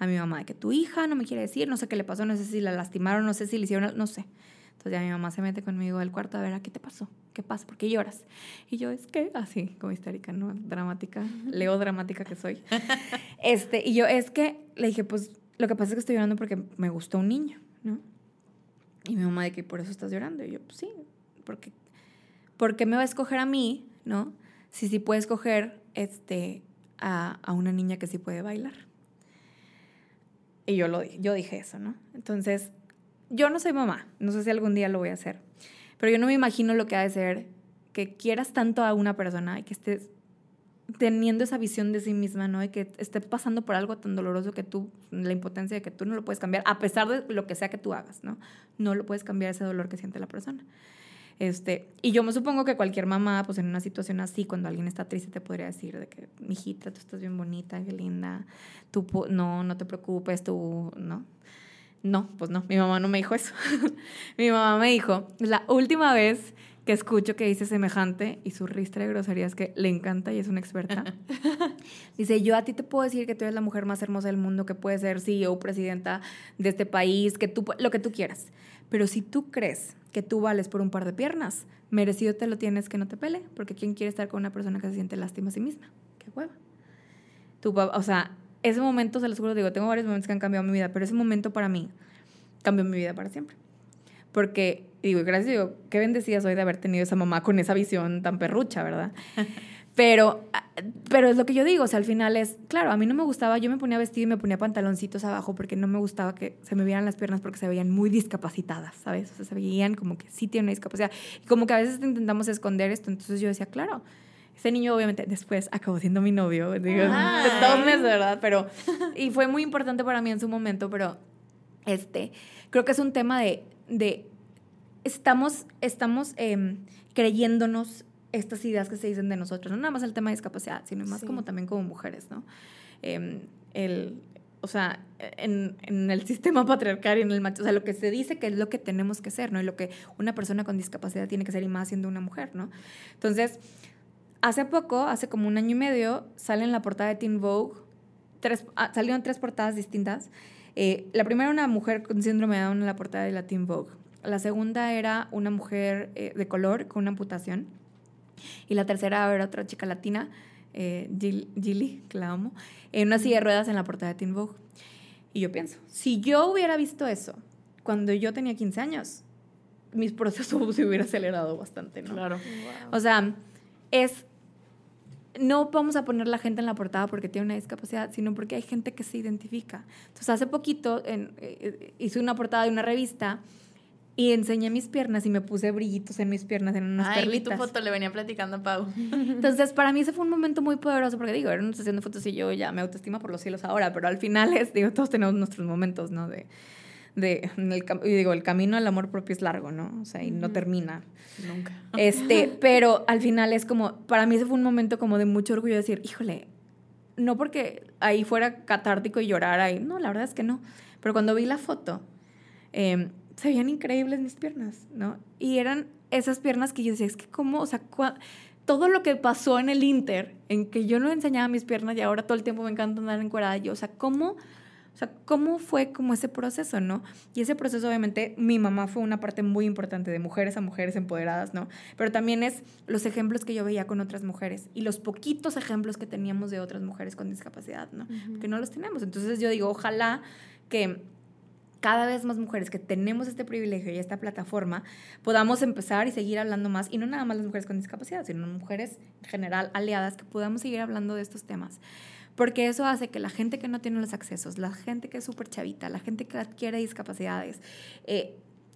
a mi mamá, de que tu hija no me quiere decir, no sé qué le pasó, no sé si la lastimaron, no sé si le hicieron, no sé. Entonces ya mi mamá se mete conmigo al cuarto a ver a qué te pasó, qué pasa, por qué lloras. Y yo, es que, así, como histérica, ¿no? Dramática, leo dramática que soy. este, y yo, es que, le dije, pues lo que pasa es que estoy llorando porque me gustó un niño, ¿no? Y mi mamá de que por eso estás llorando. Y yo, pues sí, porque, porque me va a escoger a mí, ¿no? si sí puedes coger este, a, a, una niña que sí puede bailar. Y yo, lo, yo dije eso, ¿no? Entonces, yo no soy mamá, no sé si algún día lo voy a hacer, pero yo no me imagino lo que ha de ser que quieras tanto a una persona y que estés teniendo esa visión de sí misma, ¿no? Y que esté pasando por algo tan doloroso que tú, la impotencia de que tú no lo puedes cambiar, a pesar de lo que sea que tú hagas, ¿no? No lo puedes cambiar ese dolor que siente la persona. Este, y yo me supongo que cualquier mamá, pues en una situación así, cuando alguien está triste, te podría decir de que, mijita, tú estás bien bonita, qué linda, tú, no, no te preocupes, tú, ¿no? No, pues no, mi mamá no me dijo eso. mi mamá me dijo, la última vez que escucho que dice semejante y su ristra de groserías que le encanta y es una experta. dice, yo a ti te puedo decir que tú eres la mujer más hermosa del mundo, que puedes ser CEO, presidenta de este país, que tú, lo que tú quieras. Pero si tú crees que tú vales por un par de piernas, merecido te lo tienes que no te pele, porque ¿quién quiere estar con una persona que se siente lástima a sí misma? Qué hueva. Tú, o sea, ese momento, se los juro, digo, tengo varios momentos que han cambiado mi vida, pero ese momento para mí cambió mi vida para siempre. Porque digo, gracias, digo, qué bendecida soy de haber tenido esa mamá con esa visión tan perrucha, ¿verdad? Pero, pero es lo que yo digo, o sea, al final es, claro, a mí no me gustaba, yo me ponía vestido y me ponía pantaloncitos abajo porque no me gustaba que se me vieran las piernas porque se veían muy discapacitadas, ¿sabes? O sea, se veían como que sí tiene una discapacidad. Y como que a veces intentamos esconder esto, entonces yo decía, claro, ese niño obviamente después acabó siendo mi novio, digo, de dos meses, ¿verdad? Pero, y fue muy importante para mí en su momento, pero este, creo que es un tema de, de estamos, estamos em, creyéndonos estas ideas que se dicen de nosotros, no nada más el tema de discapacidad, sino más como también como mujeres, ¿no? Em, el, o sea, en, en, el sistema patriarcal y en el macho, o sea, lo que se dice que es lo que tenemos que ser, ¿no? Y lo que una persona con discapacidad tiene que ser y más siendo una mujer, ¿no? Entonces, hace poco, hace como un año y medio, sale en la portada de Teen Vogue, tres, ah, salieron tres portadas distintas. Eh, la primera, una mujer con síndrome de Down en la portada de la Teen Vogue. La segunda era una mujer eh, de color con una amputación. Y la tercera era otra chica latina, eh, Gilly, que la amo, en una silla de ruedas en la portada de Teen Vogue. Y yo pienso, si yo hubiera visto eso cuando yo tenía 15 años, mis procesos se hubiera acelerado bastante, ¿no? Claro. O sea, es no vamos a poner la gente en la portada porque tiene una discapacidad, sino porque hay gente que se identifica. Entonces, hace poquito en, eh, hice una portada de una revista y enseñé mis piernas y me puse brillitos en mis piernas, en unas Ay, perlitas. tu foto, le venía platicando a Pau. Entonces, para mí ese fue un momento muy poderoso, porque digo, era una sesión de fotos y yo ya me autoestima por los cielos ahora, pero al final es, digo, todos tenemos nuestros momentos, ¿no? De, de el, y digo, el camino al amor propio es largo, ¿no? O sea, y no termina. Nunca. Este, pero al final es como, para mí ese fue un momento como de mucho orgullo de decir, híjole, no porque ahí fuera catártico y llorar ahí, no, la verdad es que no. Pero cuando vi la foto, eh, se veían increíbles mis piernas, ¿no? Y eran esas piernas que yo decía, es que cómo, o sea, todo lo que pasó en el Inter, en que yo no enseñaba mis piernas y ahora todo el tiempo me encanta andar encuerada, yo, o sea, cómo... O sea, ¿cómo fue como ese proceso, no? Y ese proceso, obviamente, mi mamá fue una parte muy importante de mujeres a mujeres empoderadas, ¿no? Pero también es los ejemplos que yo veía con otras mujeres y los poquitos ejemplos que teníamos de otras mujeres con discapacidad, ¿no? Que no los tenemos. Entonces yo digo, ojalá que cada vez más mujeres que tenemos este privilegio y esta plataforma, podamos empezar y seguir hablando más, y no nada más las mujeres con discapacidad, sino mujeres en general aliadas, que podamos seguir hablando de estos temas. Porque eso hace que la gente que no tiene los accesos, la gente que es súper chavita, la gente que adquiere discapacidades, eh,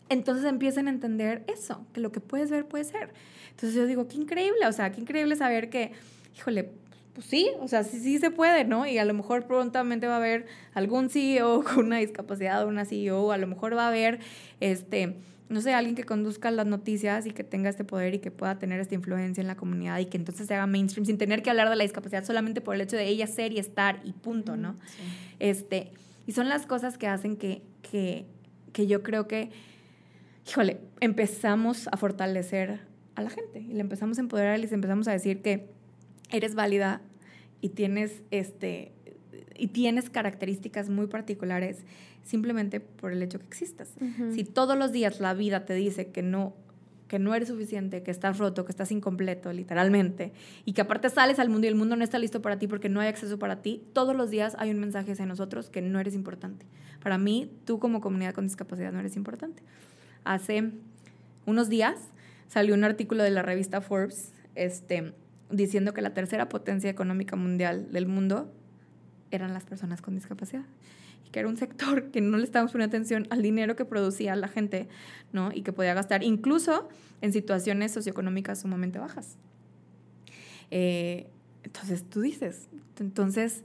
entonces empiecen a entender eso, que lo que puedes ver puede ser. Entonces yo digo, qué increíble, o sea, qué increíble saber que, híjole, pues sí, o sea, sí, sí se puede, ¿no? Y a lo mejor prontamente va a haber algún CEO con una discapacidad, una CEO, a lo mejor va a haber, este, no sé, alguien que conduzca las noticias y que tenga este poder y que pueda tener esta influencia en la comunidad y que entonces se haga mainstream sin tener que hablar de la discapacidad solamente por el hecho de ella ser y estar y punto, ¿no? Este, y son las cosas que hacen que, que, que yo creo que, híjole, empezamos a fortalecer a la gente y le empezamos a empoderar y les empezamos a decir que eres válida y tienes, este, y tienes características muy particulares simplemente por el hecho que existas. Si todos los días la vida te dice que no que no eres suficiente, que estás roto, que estás incompleto, literalmente, y que aparte sales al mundo y el mundo no está listo para ti porque no hay acceso para ti, todos los días hay un mensaje hacia nosotros que no eres importante. Para mí, tú como comunidad con discapacidad no eres importante. Hace unos días salió un artículo de la revista Forbes este, diciendo que la tercera potencia económica mundial del mundo eran las personas con discapacidad. Y que era un sector que no le estábamos poniendo atención al dinero que producía la gente, ¿no? Y que podía gastar incluso en situaciones socioeconómicas sumamente bajas. Eh, entonces tú dices, entonces,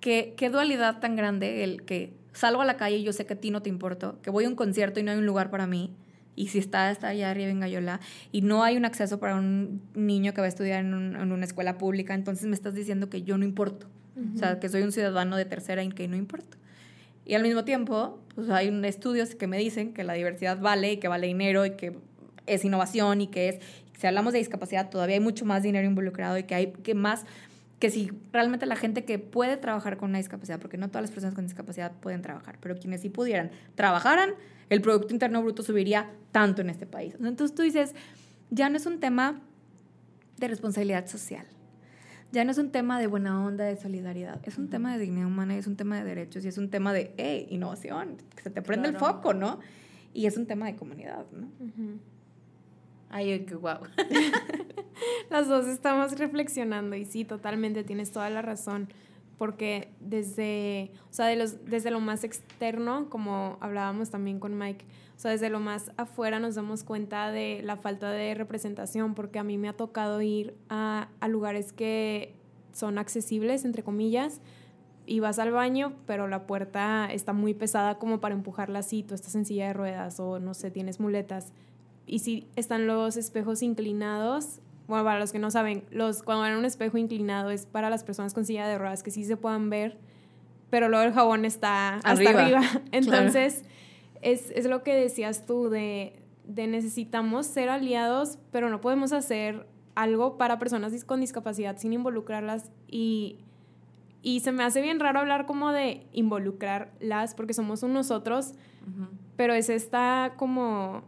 ¿qué, ¿qué dualidad tan grande el que salgo a la calle y yo sé que a ti no te importo, que voy a un concierto y no hay un lugar para mí, y si está, está allá arriba en Gallola, y no hay un acceso para un niño que va a estudiar en, en una escuela pública, entonces me estás diciendo que yo no importo. O sea, que soy un ciudadano de tercera y que no importa. Y al mismo tiempo, pues hay estudios que me dicen que la diversidad vale y que vale dinero y que es innovación y que es, si hablamos de discapacidad, todavía hay mucho más dinero involucrado y que hay que más, que si realmente la gente que puede trabajar con una discapacidad, porque no todas las personas con discapacidad pueden trabajar, pero quienes sí pudieran, trabajaran, el Producto Interno Bruto subiría tanto en este país. Entonces tú dices, ya no es un tema de responsabilidad social ya no es un tema de buena onda, de solidaridad, es un tema de dignidad humana, y es un tema de derechos y es un tema de, hey, innovación, que se te prende el foco, ¿no? Y es un tema de comunidad, ¿no? Ay, qué guau. Las dos estamos reflexionando y sí, totalmente, tienes toda la razón, porque desde, o sea, de los, desde lo más externo, como hablábamos también con Mike, o sea, desde lo más afuera nos damos cuenta de la falta de representación, porque a mí me ha tocado ir a, a lugares que son accesibles, entre comillas, y vas al baño, pero la puerta está muy pesada como para empujarla así, tú estás en silla de ruedas o no sé, tienes muletas. Y si están los espejos inclinados, bueno, para los que no saben, los, cuando van a un espejo inclinado es para las personas con silla de ruedas que sí se puedan ver, pero luego el jabón está hasta arriba. Entonces, es, es, lo que decías tú de, de necesitamos ser aliados, pero no podemos hacer algo para personas con discapacidad sin involucrarlas. Y, y se me hace bien raro hablar como de involucrarlas porque somos un nosotros, pero es esta como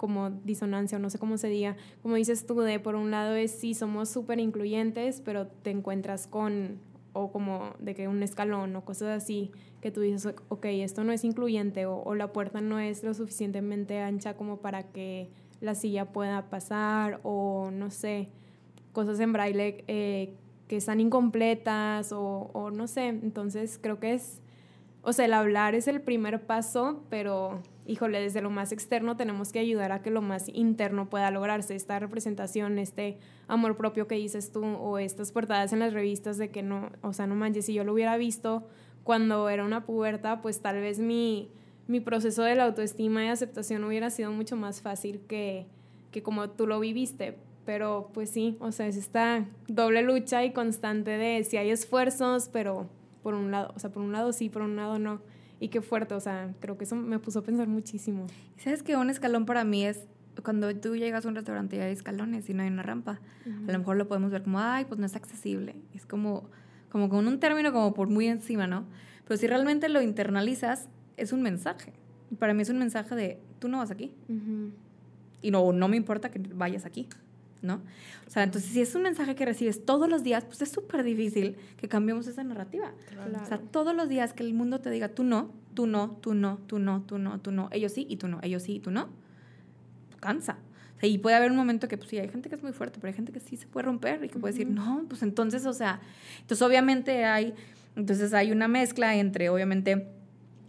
como disonancia o no sé cómo se diga, como dices tú, de por un lado es sí, somos súper incluyentes, pero te encuentras con, o como de que un escalón o cosas así, que tú dices, ok, esto no es incluyente o, la puerta no es lo suficientemente ancha como para que la silla pueda pasar o no sé, cosas en braille eh, que están incompletas o, o no sé, entonces creo que es, o sea, el hablar es el primer paso, pero híjole, desde lo más externo tenemos que ayudar a que lo más interno pueda lograrse, esta representación, este amor propio que dices tú o estas portadas en las revistas de que no, o sea, no manches, si yo lo hubiera visto cuando era una puberta, pues tal vez mi, mi proceso de la autoestima y aceptación hubiera sido mucho más fácil que, que como tú lo viviste. Pero pues sí, o sea, es esta doble lucha y constante de si hay esfuerzos, pero por un lado, o sea, por un lado sí, por un lado no. Y qué fuerte, o sea, creo que eso me puso a pensar muchísimo. ¿Sabes que un escalón para mí es cuando tú llegas a un restaurante y hay escalones y no hay una rampa? A lo mejor lo podemos ver como, ay, pues no es accesible. Es como como con un término como por muy encima, ¿no? Pero si realmente lo internalizas, es un mensaje. Para mí es un mensaje de, tú no vas aquí. Y no, no me importa que vayas aquí, ¿no? O sea, entonces si es un mensaje que recibes todos los días, pues es súper difícil que cambiemos esa narrativa. O sea, todos los días que el mundo te diga, tú no, tú no, tú no, tú no, tú no, tú no, ellos sí y tú no, ellos sí y tú no, cansa y puede haber un momento que, pues sí, hay gente que es muy fuerte, pero hay gente que sí se puede romper y que puede decir, no, pues entonces, o sea, entonces obviamente hay, entonces hay una mezcla entre, obviamente,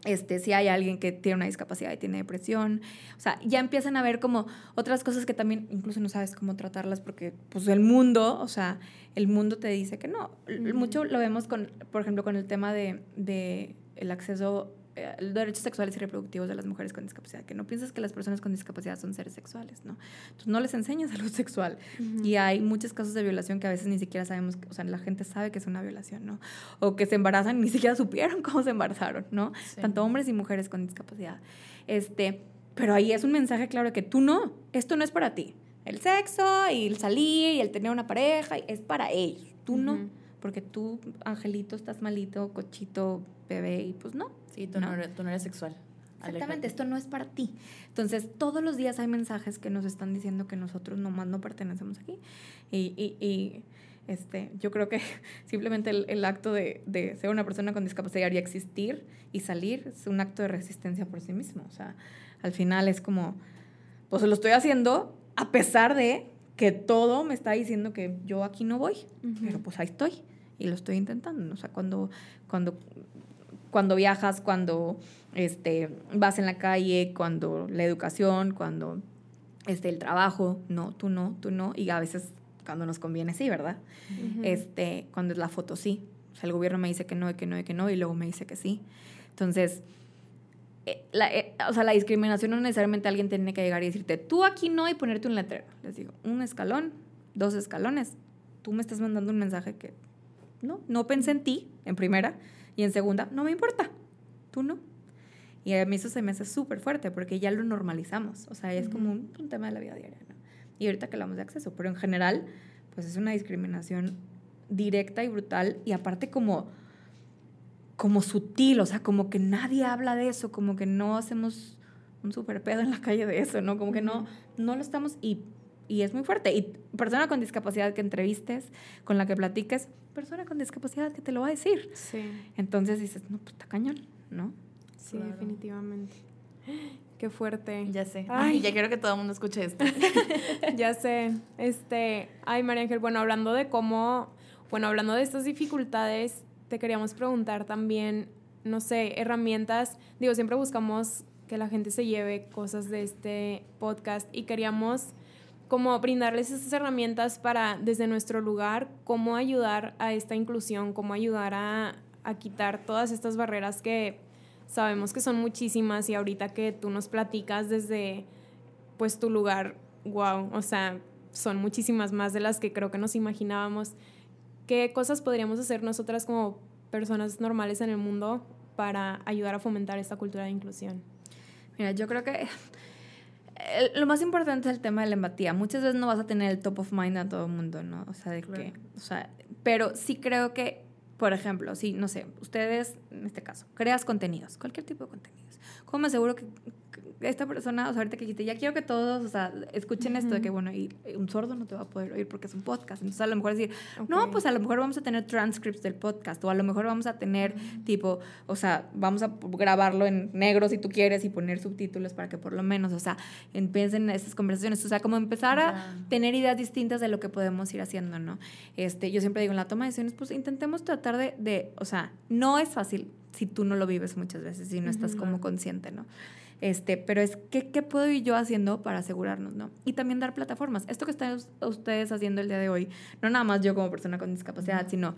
este, si hay alguien que tiene una discapacidad y tiene depresión, o sea, ya empiezan a ver como otras cosas que también incluso no sabes cómo tratarlas porque, pues, el mundo, o sea, el mundo te dice que no. Mucho lo vemos con, por ejemplo, con el tema de, de el acceso eh, derechos sexuales y reproductivos de las mujeres con discapacidad, que no piensas que las personas con discapacidad son seres sexuales, ¿no? Entonces no les enseñas salud sexual. Y hay muchos casos de violación que a veces ni siquiera sabemos, o sea, la gente sabe que es una violación, ¿no? O que se embarazan y ni siquiera supieron cómo se embarazaron, ¿no? Tanto hombres y mujeres con discapacidad. Este, pero ahí es un mensaje claro de que tú no, esto no es para ti. El sexo y el salir y el tener una pareja es para ellos, tú no, porque tú, Angelito, estás malito, cochito, bebé, y pues no. Sí, tú no, eres, tú no eres sexual. Exactamente, esto no es para ti. Entonces, todos los días hay mensajes que nos están diciendo que nosotros nomás no pertenecemos aquí. Y, y, y este, yo creo que simplemente el, el acto de, de, ser una persona con discapacidad y existir y salir es un acto de resistencia por sí mismo. O sea, al final es como, pues lo estoy haciendo a pesar de que todo me está diciendo que yo aquí no voy, pero pues ahí estoy y lo estoy intentando. O sea, cuando, cuando, cuando viajas, cuando este, vas en la calle, cuando la educación, cuando este, el trabajo, no, tú no, tú no, y a veces cuando nos conviene sí, ¿verdad? este, cuando es la foto sí. O sea, el gobierno me dice que no, y que no, y que no, y luego me dice que sí. Entonces, eh, la, eh, o sea, la discriminación no necesariamente alguien tiene que llegar y decirte, tú aquí no, y ponerte un letrero. Les digo, un escalón, dos escalones. Tú me estás mandando un mensaje que no, no pensé en ti, en primera, y en segunda, no me importa, tú no. Y a mí eso se me hace súper fuerte porque ya lo normalizamos, o sea, es como un, un, tema de la vida diaria, ¿no? Y ahorita que hablamos de acceso, pero en general, pues es una discriminación directa y brutal y aparte como como sutil, o sea, como que nadie habla de eso, como que no hacemos un super pedo en la calle de eso, ¿no? Como que no, no lo estamos y, y es muy fuerte. Y persona con discapacidad que entrevistes, con la que platiques, persona con discapacidad que te lo va a decir. Sí. Entonces dices, no, pues está cañón, ¿no? Sí, definitivamente. Qué fuerte. Ya sé. Ay, ya quiero que todo el mundo escuche esto. ya sé. Este, ay, María Ángel, bueno, hablando de cómo, bueno, hablando de estas dificultades, te queríamos preguntar también, no sé, herramientas. Digo, siempre buscamos que la gente se lleve cosas de este podcast y queríamos como brindarles esas herramientas para desde nuestro lugar, cómo ayudar a esta inclusión, cómo ayudar a, a quitar todas estas barreras que sabemos que son muchísimas y ahorita que tú nos platicas desde pues tu lugar, wow, o sea, son muchísimas más de las que creo que nos imaginábamos. ¿Qué cosas podríamos hacer nosotras como personas normales en el mundo para ayudar a fomentar esta cultura de inclusión? Mira, yo creo que lo más importante es el tema de la empatía. Muchas veces no vas a tener el top of mind a todo el mundo, ¿no? O sea, de que, o sea, pero sí creo que, por ejemplo, si, no sé, ustedes, en este caso, creas contenidos, cualquier tipo de contenidos. ¿Cómo me aseguro que, esta persona, o sea, ahorita que dijiste, ya quiero que todos, o sea, escuchen esto de que, bueno, y un sordo no te va a poder oír porque es un podcast. Entonces, a lo mejor decir, no, pues a lo mejor vamos a tener transcripts del podcast, o a lo mejor vamos a tener, tipo, o sea, vamos a grabarlo en negro si tú quieres y poner subtítulos para que por lo menos, o sea, empiecen esas conversaciones. O sea, como empezar a tener ideas distintas de lo que podemos ir haciendo, ¿no? Este, yo siempre digo, en la toma de decisiones, pues intentemos tratar de, de o sea, no es fácil si tú no lo vives muchas veces y no estás como consciente, ¿no? Este, pero es, ¿qué, ¿qué puedo ir yo haciendo para asegurarnos, no? Y también dar plataformas. Esto que están ustedes haciendo el día de hoy, no nada más yo como persona con discapacidad, sino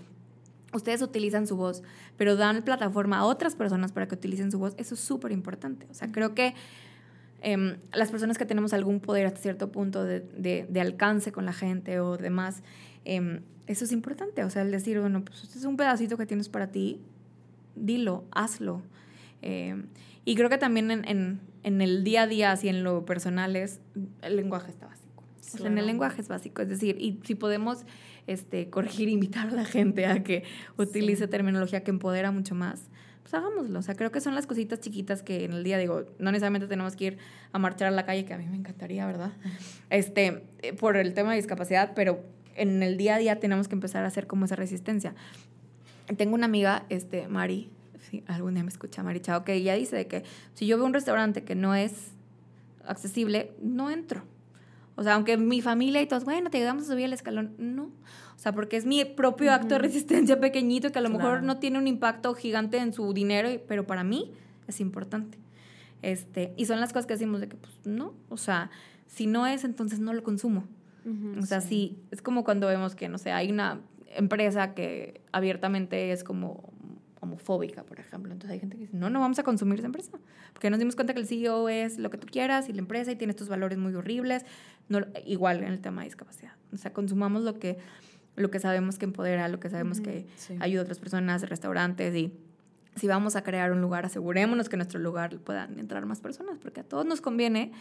ustedes utilizan su voz, pero dan plataforma a otras personas para que utilicen su voz, eso es súper importante. O sea, creo que em, las personas que tenemos algún poder hasta cierto punto de, de, alcance con la gente o demás, em, eso es importante. O sea, el decir, bueno, pues este es un pedacito que tienes para ti, dilo, hazlo. Em, y creo que también en, en, en, el día a día, así en lo personal, es, el lenguaje está básico. en el lenguaje es básico. Es decir, y si podemos este, corregir, invitar a la gente a que utilice terminología que empodera mucho más, pues hagámoslo. O sea, creo que son las cositas chiquitas que en el día, digo, no necesariamente tenemos que ir a marchar a la calle, que a mí me encantaría, ¿verdad? Este, eh, por el tema de discapacidad, pero en el día a día tenemos que empezar a hacer como esa resistencia. Tengo una amiga, este, Mari, si algún día me escucha Marichao, que ella dice que si yo veo un restaurante que no es accesible, no entro. O sea, aunque mi familia y todos, bueno, te ayudamos a subir el escalón, no. O sea, porque es mi propio acto de resistencia pequeñito que a lo mejor no tiene un impacto gigante en su dinero, pero para mí es importante. Este, y son las cosas que decimos de que, pues, no. O sea, si no es, entonces no lo consumo. o sea, sí. es como cuando vemos que, no sé, hay una empresa que abiertamente es como homofóbica, por ejemplo. Entonces hay gente que dice, no, no vamos a consumir esa empresa, porque nos dimos cuenta que el CEO es lo que tú quieras y la empresa y tiene estos valores muy horribles. No, igual en el tema de discapacidad. O sea, consumamos lo que, lo que sabemos que empodera, lo que sabemos que ayuda a otras personas, restaurantes y si vamos a crear un lugar, asegurémonos que en nuestro lugar puedan entrar más personas, porque a todos nos conviene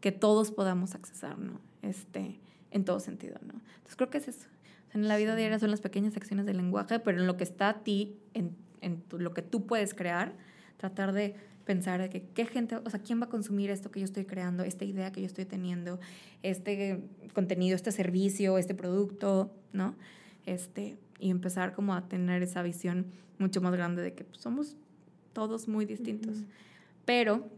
que todos podamos accesar, ¿no? Este, en todo sentido, ¿no? Entonces creo que es eso. en la vida diaria son las pequeñas acciones del lenguaje, pero en lo que está a ti, en en lo que tú puedes crear, tratar de pensar de que qué gente, o sea, quién va a consumir esto que yo estoy creando, esta idea que yo estoy teniendo, este contenido, este servicio, este producto, ¿no? Este, y empezar como a tener esa visión mucho más grande de que pues, somos todos muy distintos. Pero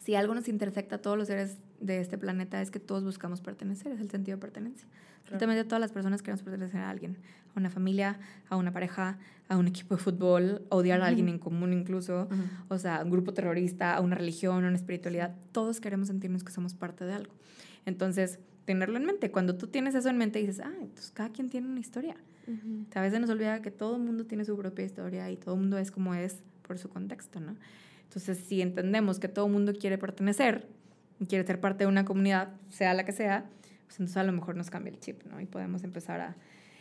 si algo nos intersecta a todos los seres de este planeta es que todos buscamos pertenecer, es el sentido de pertenencia. Absolutamente todas las personas queremos pertenecer a alguien, a una familia, a una pareja, a un equipo de fútbol, odiar a alguien en común incluso, o sea, a un grupo terrorista, a una religión, a una espiritualidad. Todos queremos sentirnos que somos parte de algo. Entonces, tenerlo en mente. Cuando tú tienes eso en mente, dices, ah, entonces cada quien tiene una historia. A veces nos olvida que todo el mundo tiene su propia historia y todo el mundo es como es por su contexto, ¿no? Entonces, si entendemos que todo el mundo quiere pertenecer y quiere ser parte de una comunidad, sea la que sea, pues entonces a lo mejor nos cambia el chip, ¿no? Y podemos empezar a...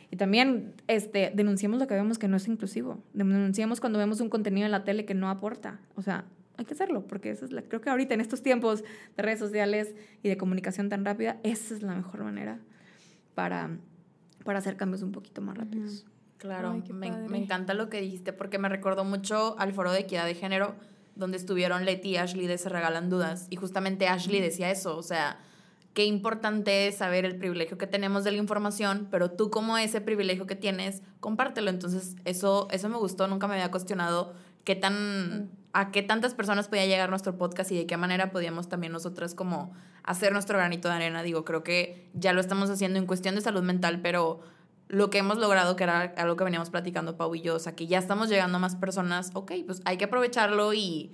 Y también este, denunciamos lo que vemos que no es inclusivo. Denunciamos cuando vemos un contenido en la tele que no aporta. O sea, hay que hacerlo, porque eso es la, creo que ahorita en estos tiempos de redes sociales y de comunicación tan rápida, esa es la mejor manera para, para hacer cambios un poquito más rápidos. Claro, me, me, encanta lo que dijiste porque me recordó mucho al foro de equidad de género donde estuvieron Leti y Ashley de Se Regalan Dudas. Y justamente Ashley decía eso, o sea, qué importante es saber el privilegio que tenemos de la información, pero tú como ese privilegio que tienes, compártelo. Entonces, eso, eso me gustó, nunca me había cuestionado qué tan, a qué tantas personas podía llegar nuestro podcast y de qué manera podíamos también nosotras como hacer nuestro granito de arena. Digo, creo que ya lo estamos haciendo en cuestión de salud mental, pero lo que hemos logrado, que era algo que veníamos platicando Pau y yo, o sea, que ya estamos llegando a más personas, ok, pues hay que aprovecharlo y,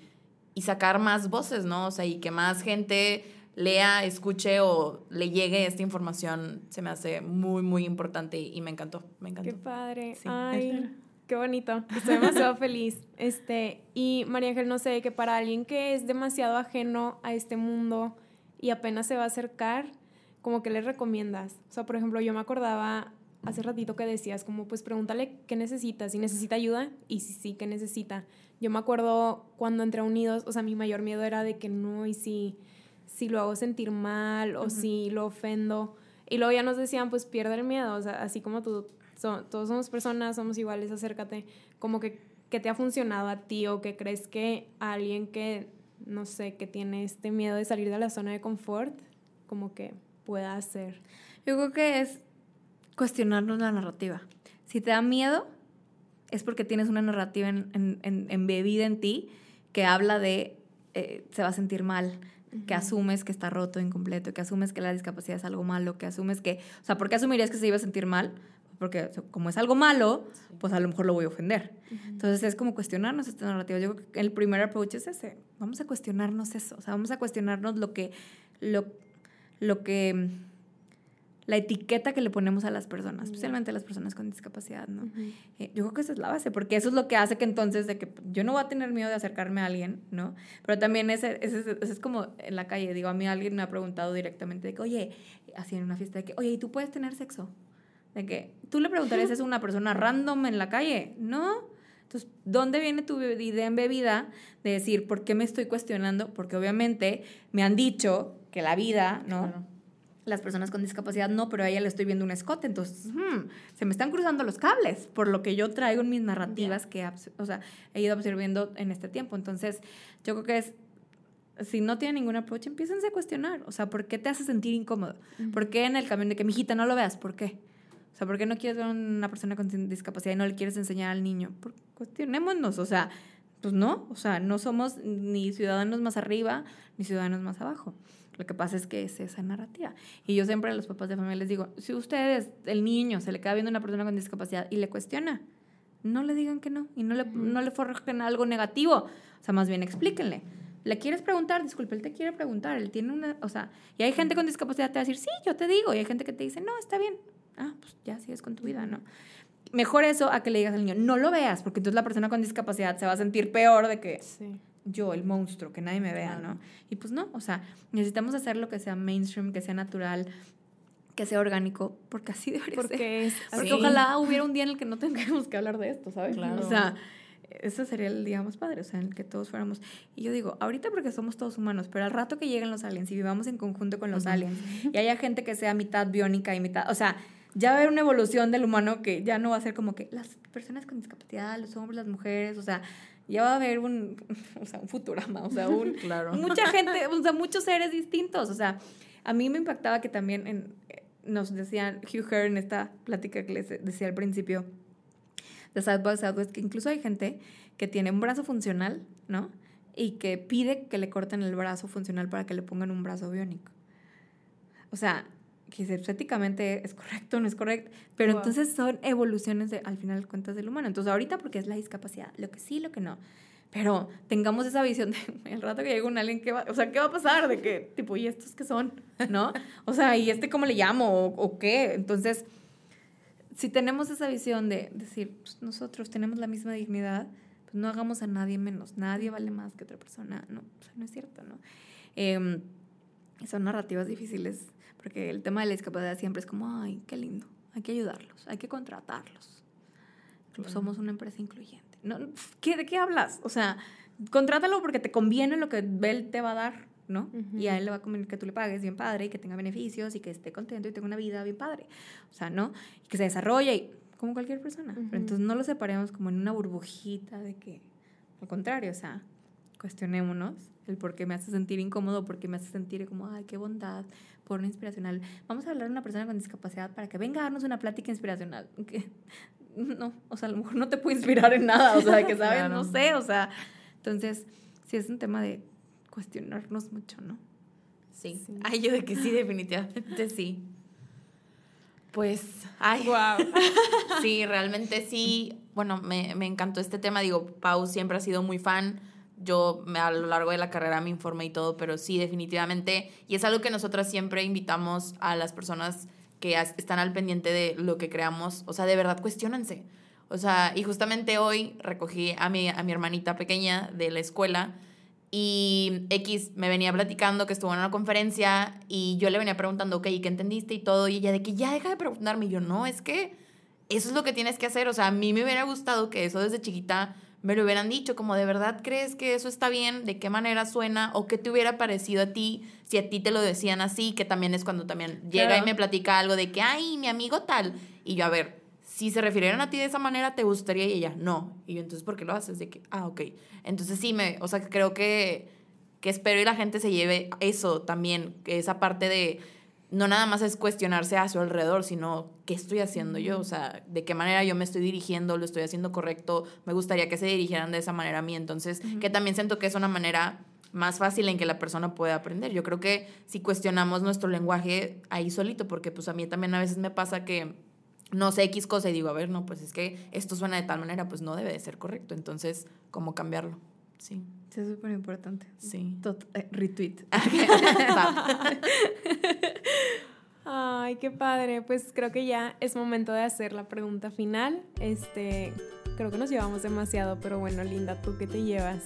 y sacar más voces, ¿no? O sea, y que más gente lea, escuche o le llegue esta información, se me hace muy, muy importante y, me encantó, me encantó. Qué padre. Ay, qué bonito. Estoy demasiado feliz. Este, y María Ángel, no sé, que para alguien que es demasiado ajeno a este mundo y apenas se va a acercar, como que le recomiendas? O sea, por ejemplo, yo me acordaba hace ratito que decías, como pues pregúntale qué necesita, si necesita ayuda y si sí, qué necesita. Yo me acuerdo cuando entré a Unidos, o sea, mi mayor miedo era de que no, y si, si lo hago sentir mal o si lo ofendo. Y luego ya nos decían, pues pierde el miedo, o sea, así como tú, todos somos personas, somos iguales, acércate. Como que, que te ha funcionado a ti o que crees que alguien que, no sé, que tiene este miedo de salir de la zona de confort, como que pueda hacer. Yo creo que es cuestionarnos la narrativa. Si te da miedo, es porque tienes una narrativa en, en, embebida en ti que habla de eh, se va a sentir mal, que asumes que está roto, incompleto, que asumes que la discapacidad es algo malo, que asumes que, o sea, ¿por qué asumirías que se iba a sentir mal? Porque como es algo malo, pues a lo mejor lo voy a ofender. Entonces es como cuestionarnos esta narrativa. Yo creo que el primer approach es ese. Vamos a cuestionarnos eso. O sea, vamos a cuestionarnos lo que, lo, lo que la etiqueta que le ponemos a las personas, especialmente a las personas con discapacidad, ¿no? Eh, yo creo que esa es la base, porque eso es lo que hace que entonces de que yo no voy a tener miedo de acercarme a alguien, ¿no? Pero también ese, ese, es como en la calle, digo, a mí alguien me ha preguntado directamente de que, oye, así en una fiesta, de que, oye, ¿y tú puedes tener sexo? De que tú le preguntarías a una persona random en la calle, ¿no? Entonces, ¿dónde viene tu idea bebida de decir, ¿por qué me estoy cuestionando? Porque obviamente me han dicho que la vida, ¿no? Las personas con discapacidad no, pero a ella le estoy viendo un escote, entonces hmm, se me están cruzando los cables por lo que yo traigo en mis narrativas que o sea, he ido observando en este tiempo. Entonces, yo creo que es, si no tiene ningún approach, empiecen a cuestionar, o sea, ¿por qué te hace sentir incómodo? ¿Por qué en el camión de que, mijita, no lo veas? ¿Por qué? O sea, ¿por qué no quieres ver a una persona con discapacidad y no le quieres enseñar al niño? Por, cuestionémonos, o sea, pues no, o sea, no somos ni ciudadanos más arriba ni ciudadanos más abajo. Lo que pasa es que es esa narrativa. Y yo siempre a los papás de familia les digo, si ustedes, el niño, se le queda viendo a una persona con discapacidad y le cuestiona, no le digan que no y no le, no le forjen algo negativo. O sea, más bien explíquenle. ¿Le quieres preguntar? Disculpe, él te quiere preguntar. Él tiene una. O sea, y hay gente con discapacidad que te va a decir, sí, yo te digo. Y hay gente que te dice, no, está bien. Ah, pues ya sigues con tu vida, ¿no? Mejor eso a que le digas al niño, no lo veas, porque entonces la persona con discapacidad se va a sentir peor de que. Sí yo, el monstruo, que nadie me vea, ¿no? Y pues no, o sea, necesitamos hacer lo que sea mainstream, que sea natural, que sea orgánico, porque así debería porque ser. Es porque ojalá hubiera un día en el que no tengamos que hablar de esto, ¿sabes? Claro. O sea, ese sería el día más padre, o sea, en el que todos fuéramos. Y yo digo, ahorita porque somos todos humanos, pero al rato que lleguen los aliens y vivamos en conjunto con los aliens y haya gente que sea mitad biónica y mitad, o sea, ya va a haber una evolución del humano que ya no va a ser como que las personas con discapacidad, los hombres, las mujeres, o sea, ya va a haber un, o sea, un futurama, o sea, un, claro. mucha gente, o sea, muchos seres distintos, o sea, a mí me impactaba que también en, nos decían Hugh Hearn en esta plática que les decía al principio de South by Southwest, que incluso hay gente que tiene un brazo funcional, ¿no? Y que pide que le corten el brazo funcional para que le pongan un brazo biónico. o sea, que éticamente es correcto, no es correcto, pero entonces son evoluciones de, al final cuentas del humano. Entonces ahorita porque es la discapacidad, lo que sí, lo que no. Pero tengamos esa visión de el rato que llegue un alguien, ¿qué va, o sea, ¿qué va a pasar? De que, tipo, ¿y estos qué son? ¿No? O sea, ¿y este cómo le llamo? ¿O, qué? Entonces, si tenemos esa visión de decir, pues, nosotros tenemos la misma dignidad, pues no hagamos a nadie menos. Nadie vale más que otra persona. No, o sea, no es cierto, ¿no? Eh, son narrativas difíciles porque el tema de la discapacidad siempre es como, ay, qué lindo, hay que ayudarlos, hay que contratarlos. Somos una empresa incluyente. No, ¿qué, ¿De qué hablas? O sea, contrátalo porque te conviene lo que él te va a dar, ¿no? Y a él le va a convenir que tú le pagues bien padre y que tenga beneficios y que esté contento y tenga una vida bien padre. O sea, ¿no? Y que se desarrolle y, como cualquier persona. Pero entonces no lo separemos como en una burbujita de que, al contrario, o sea, cuestionémonos el por qué me hace sentir incómodo, por qué me hace sentir como, ay, qué bondad, por una inspiracional. Vamos a hablar de una persona con discapacidad para que venga a darnos una plática inspiracional. No, o sea, a lo mejor no te puede inspirar en nada, o sea, que sabes, no sé, o sea, entonces, sí es un tema de cuestionarnos mucho, ¿no? Sí. Ay, yo de que sí, definitivamente sí. Pues, ay. Wow. sí, realmente sí. Bueno, me, me encantó este tema. Digo, Pau siempre ha sido muy fan yo a lo largo de la carrera me informé y todo, pero sí, definitivamente, y es algo que nosotras siempre invitamos a las personas que están al pendiente de lo que creamos, o sea, de verdad cuestionense. O sea, y justamente hoy recogí a mi, a mi hermanita pequeña de la escuela y X me venía platicando que estuvo en una conferencia y yo le venía preguntando, ok, ¿qué entendiste y todo? Y ella de que ya deja de preguntarme. Y yo, no, es que eso es lo que tienes que hacer. O sea, a mí me hubiera gustado que eso desde chiquita me lo hubieran dicho, como de verdad crees que eso está bien, de qué manera suena o qué te hubiera parecido a ti si a ti te lo decían así, que también es cuando también llega y me platica algo de que, ay, mi amigo tal. Y yo, a ver, si se refirieran a ti de esa manera, ¿te gustaría? Y ella, no. Y yo, entonces, ¿por qué lo haces? De que, ah, ok. Entonces sí, me, o sea, creo que, que espero y la gente se lleve eso también, que esa parte de no nada más es cuestionarse a su alrededor, sino qué estoy haciendo yo, o sea, de qué manera yo me estoy dirigiendo, lo estoy haciendo correcto, me gustaría que se dirigieran de esa manera a mí, entonces, que también siento que es una manera más fácil en que la persona puede aprender. Yo creo que si cuestionamos nuestro lenguaje ahí solito, porque pues a mí también a veces me pasa que no sé X cosa y digo, a ver, no, pues es que esto suena de tal manera, pues no debe de ser correcto, entonces, ¿cómo cambiarlo? Sí. Sí, es súper importante. Sí. Eh, retweet. Ay, qué padre. Pues creo que ya es momento de hacer la pregunta final. Este, creo que nos llevamos demasiado, pero bueno, Linda, ¿tú qué te llevas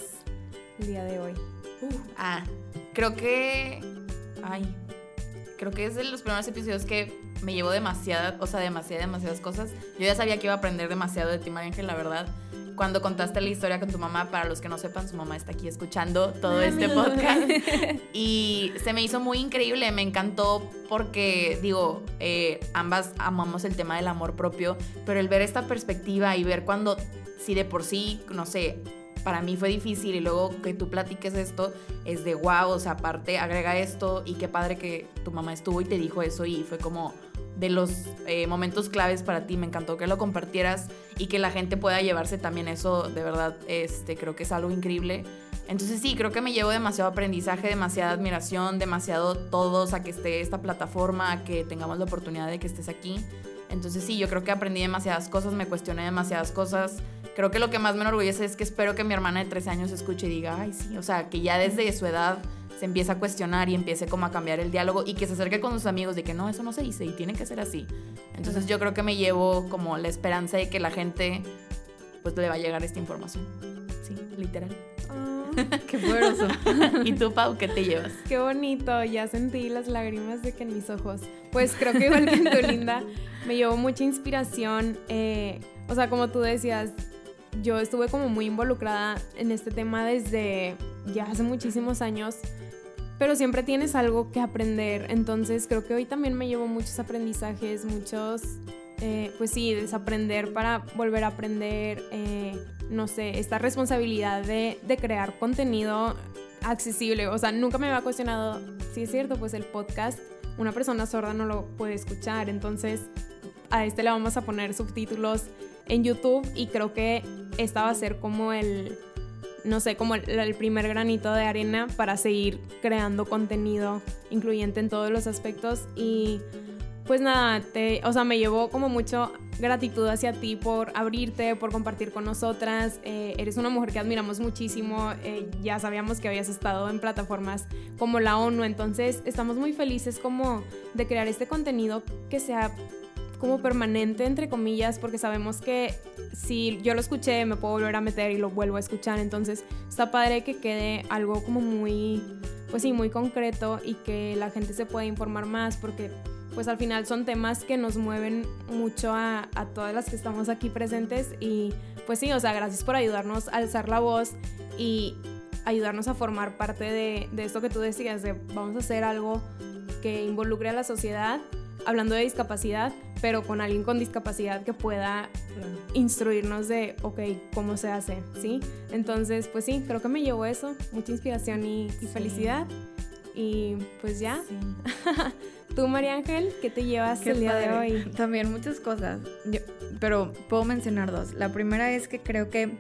el día de hoy? ah, creo que. Ay. Creo que es de los primeros episodios que me llevo demasiadas, o sea, demasiadas, demasiadas cosas. Yo ya sabía que iba a aprender demasiado de ti, María Ángel, la verdad cuando contaste la historia con tu mamá, para los que no sepan, su mamá está aquí escuchando todo este podcast. y se me hizo muy increíble, me encantó porque, digo, eh, ambas amamos el tema del amor propio, pero el ver esta perspectiva y ver cuando, si de por sí, no sé, para mí fue difícil y luego que tú platiques esto es de wow, o sea, aparte agrega esto y qué padre que tu mamá estuvo y te dijo eso y fue como de los eh, momentos claves para ti. Me encantó que lo compartieras y que la gente pueda llevarse también eso. De verdad, este, creo que es algo increíble. Entonces sí, creo que me llevo demasiado aprendizaje, demasiada admiración, demasiado todos a que esté esta plataforma, a que tengamos la oportunidad de que estés aquí. Entonces sí, yo creo que aprendí demasiadas cosas, me cuestioné demasiadas cosas. Creo que lo que más me enorgullece es que espero que mi hermana de 13 años escuche y diga, ay sí, o sea, que ya desde su edad se empieza a cuestionar y empiece como a cambiar el diálogo y que se acerque con sus amigos de que no, eso no se dice y tiene que ser así. Entonces yo creo que me llevo como la esperanza de que la gente pues le va a llegar esta información. Sí, literal. Ah. qué poderoso. ¿Y tú, Pau, qué te llevas? Qué bonito, ya sentí las lágrimas de que en mis ojos. Pues creo que igual que tú, Linda, me llevó mucha inspiración. Eh, o sea, como tú decías, yo estuve como muy involucrada en este tema desde ya hace muchísimos años pero siempre tienes algo que aprender. Entonces creo que hoy también me llevo muchos aprendizajes, muchos, eh, pues sí, desaprender para volver a aprender, eh, no sé, esta responsabilidad de, de, crear contenido accesible. O sea, nunca me había cuestionado, si es cierto, pues el podcast, una persona sorda no lo puede escuchar. Entonces a este le vamos a poner subtítulos en YouTube y creo que esta va a ser como el no sé, como el, primer granito de arena para seguir creando contenido incluyente en todos los aspectos y pues nada, te, o sea, me llevó como mucho gratitud hacia ti por abrirte, por compartir con nosotras. Eh, eres una mujer que admiramos muchísimo. Eh, ya sabíamos que habías estado en plataformas como la ONU, entonces estamos muy felices como de crear este contenido que sea como permanente, entre comillas, porque sabemos que si yo lo escuché, me puedo volver a meter y lo vuelvo a escuchar. Entonces, está padre que quede algo como muy, pues sí, muy concreto y que la gente se pueda informar más, porque pues al final son temas que nos mueven mucho a, a, todas las que estamos aquí presentes y pues sí, o sea, gracias por ayudarnos a alzar la voz y ayudarnos a formar parte de, de esto que tú decías, de vamos a hacer algo que involucre a la sociedad, hablando de discapacidad, pero con alguien con discapacidad que pueda instruirnos de, ok, cómo se hace, ¿sí? Entonces, pues sí, creo que me llevó eso, mucha inspiración y, y felicidad. Y pues ya. Sí. Tú, María Ángel, ¿qué te llevas Qué el día padre. de hoy? También muchas cosas, Yo- pero puedo mencionar dos. La primera es que creo que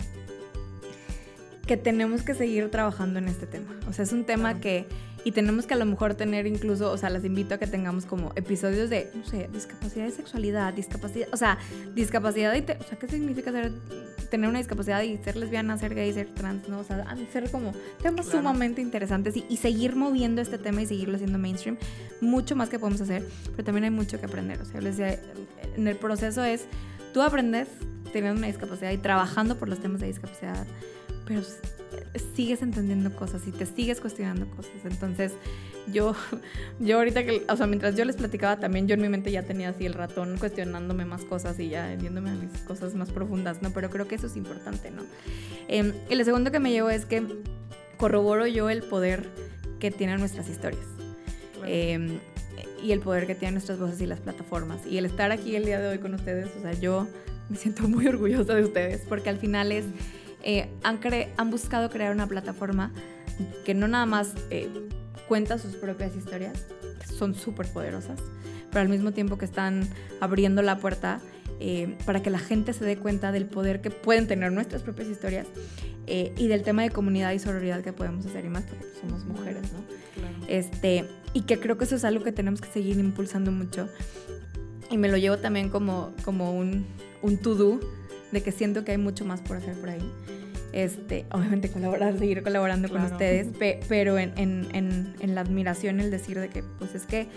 que tenemos que seguir trabajando en este tema. O sea, es un tema que y tenemos que a lo mejor tener incluso, o sea, las invito a que tengamos como episodios de, no sé, discapacidad de sexualidad, discapacidad, o sea, discapacidad y, te- o sea, ¿qué significa ser tener una discapacidad y ser lesbiana, ser gay, ser trans, no? O sea, ser como temas Claro. sumamente interesantes y, y seguir moviendo este tema y seguirlo haciendo mainstream, mucho más que podemos hacer, pero también hay mucho que aprender. O sea, les decía, en el proceso es, tú aprendes teniendo una discapacidad y trabajando por los temas de discapacidad, pero sigues entendiendo cosas y te sigues cuestionando cosas. Entonces, yo, yo ahorita que, o sea, mientras yo les platicaba también, yo en mi mente ya tenía así el ratón cuestionándome más cosas y ya yéndome a mis cosas más profundas, ¿no? Pero creo que eso es importante, ¿no? Eh, y lo segundo que me llevo es que corroboro yo el poder que tienen nuestras historias. Eh, y el poder que tienen nuestras voces y las plataformas. Y el estar aquí el día de hoy con ustedes, o sea, yo me siento muy orgullosa de ustedes porque al final es, eh, han, cre- han buscado crear una plataforma que no nada más eh, cuenta sus propias historias, que son súper poderosas, pero al mismo tiempo que están abriendo la puerta eh, para que la gente se dé cuenta del poder que pueden tener nuestras propias historias eh, y del tema de comunidad y sororidad que podemos hacer y más porque somos mujeres, ¿no? Claro. Este, y que creo que eso es algo que tenemos que seguir impulsando mucho. Y me lo llevo también como, como un, un to-do de que siento que hay mucho más por hacer por ahí. Este, obviamente colaborar, seguir colaborando con Claro. ustedes, pe- pero en, en, en, en la admiración, el decir de que pues es que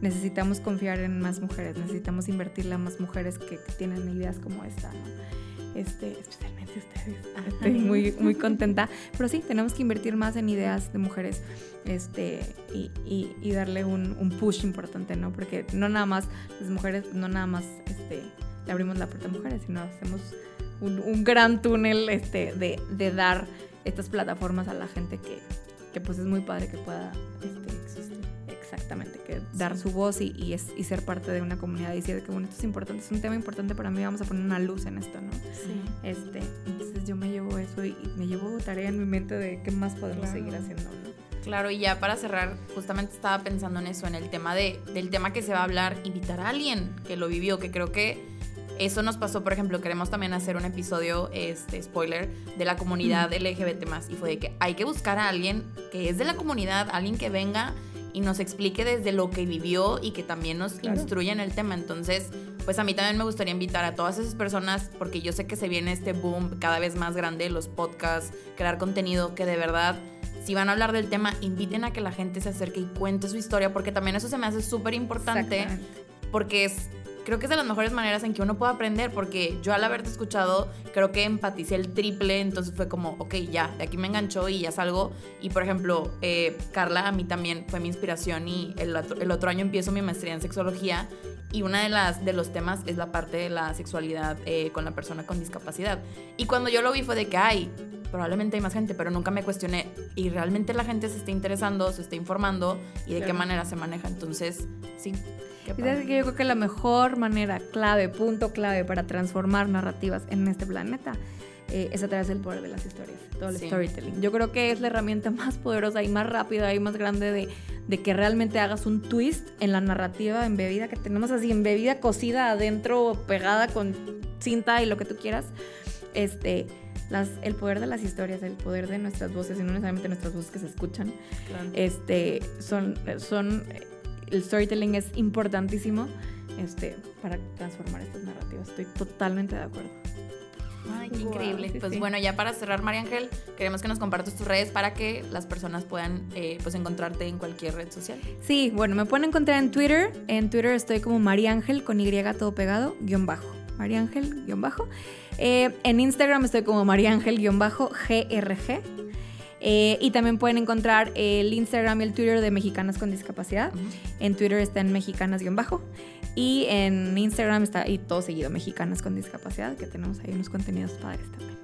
necesitamos confiar en más mujeres, necesitamos invertirle a más mujeres que, que tienen ideas como esta, ¿no? Este, especialmente ustedes. Estoy muy, muy contenta. Pero sí, tenemos que invertir más en ideas de mujeres este, y, y- y darle un, un push importante, ¿no? Porque no nada más las mujeres, no nada más este, abrimos la puerta a mujeres, sino hacemos un, un gran túnel este, de, de dar estas plataformas a la gente que, que pues es muy padre que pueda este, exactamente, que dar su voz y, y, es, y ser parte de una comunidad y decir que bueno, esto es importante, es un tema importante para mí, vamos a poner una luz en esto, ¿no? Sí. Este, entonces yo me llevo eso y, y me llevo tarea en mi mente de qué más podemos Claro. seguir haciendo, ¿no? Claro, y ya para cerrar, justamente estaba pensando en eso, en el tema de, del tema que se va a hablar, invitar a alguien que lo vivió, que creo que eso nos pasó, por ejemplo, queremos también hacer un episodio, este, spoiler, de la comunidad LGBT más, y fue de que hay que buscar a alguien que es de la comunidad, alguien que venga y nos explique desde lo que vivió y que también nos Claro. instruya en el tema. Entonces, pues a mí también me gustaría invitar a todas esas personas, porque yo sé que se viene este boom cada vez más grande, los podcasts, crear contenido que de verdad si van a hablar del tema, inviten a que la gente se acerque y cuente su historia, porque también eso se me hace súper importante, porque es, creo que es de las mejores maneras en que uno puede aprender, porque yo al haberte escuchado, creo que empaticé el triple, entonces fue como, ok, ya, de aquí me enganchó y ya salgo. Y por ejemplo, eh, Carla a mí también fue mi inspiración y el otro, el otro año empiezo mi maestría en sexología y una de las de los temas es la parte de la sexualidad eh, con la persona con discapacidad. Y cuando yo lo vi fue de que, ay, probablemente hay más gente, pero nunca me cuestioné. Y realmente la gente se está interesando, se está informando y de qué Claro. manera se maneja. Entonces, sí. Y sabes que yo creo que la mejor manera, clave, punto clave para transformar narrativas en este planeta eh, es a través del poder de las historias, todo el Sí. storytelling. Yo creo que es la herramienta más poderosa y más rápida y más grande de, de que realmente hagas un twist en la narrativa embebida que tenemos así, embebida, cosida adentro, pegada con cinta y lo que tú quieras. Este, las, el poder de las historias, el poder de nuestras voces, y no necesariamente nuestras voces que se escuchan, este, son, son, el storytelling es importantísimo este, para transformar estas narrativas. Estoy totalmente de acuerdo. Ay, qué increíble. pues bueno, ya para cerrar, María Ángel, queremos que nos compartas tus redes para que las personas puedan eh, pues encontrarte en cualquier red social. Sí, bueno, me pueden encontrar en Twitter. En Twitter estoy como María Ángel con Y todo pegado, guion bajo. María Ángel, guion bajo. Eh, en Instagram estoy como María Ángel, guion bajo, GRG. Eh, y también pueden encontrar el Instagram y el Twitter de Mexicanas con Discapacidad. En Twitter está en mexicanas-bajo. Y en Instagram está y todo seguido Mexicanas con Discapacidad, que tenemos ahí unos contenidos padres también.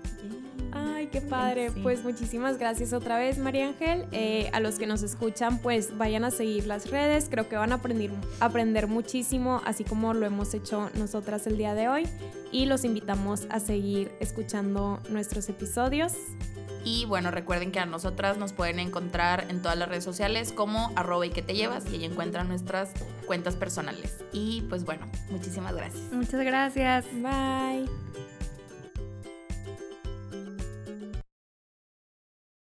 Ay, qué padre. Pues muchísimas gracias otra vez, María Ángel. Eh, a los que nos escuchan, pues vayan a seguir las redes. Creo que van a aprender, aprender muchísimo, así como lo hemos hecho nosotras el día de hoy. Y los invitamos a seguir escuchando nuestros episodios. Y bueno, recuerden que a nosotras nos pueden encontrar en todas las redes sociales como arroba y que te llevas y ahí encuentran nuestras cuentas personales. Y pues bueno, muchísimas gracias. Muchas gracias. Bye.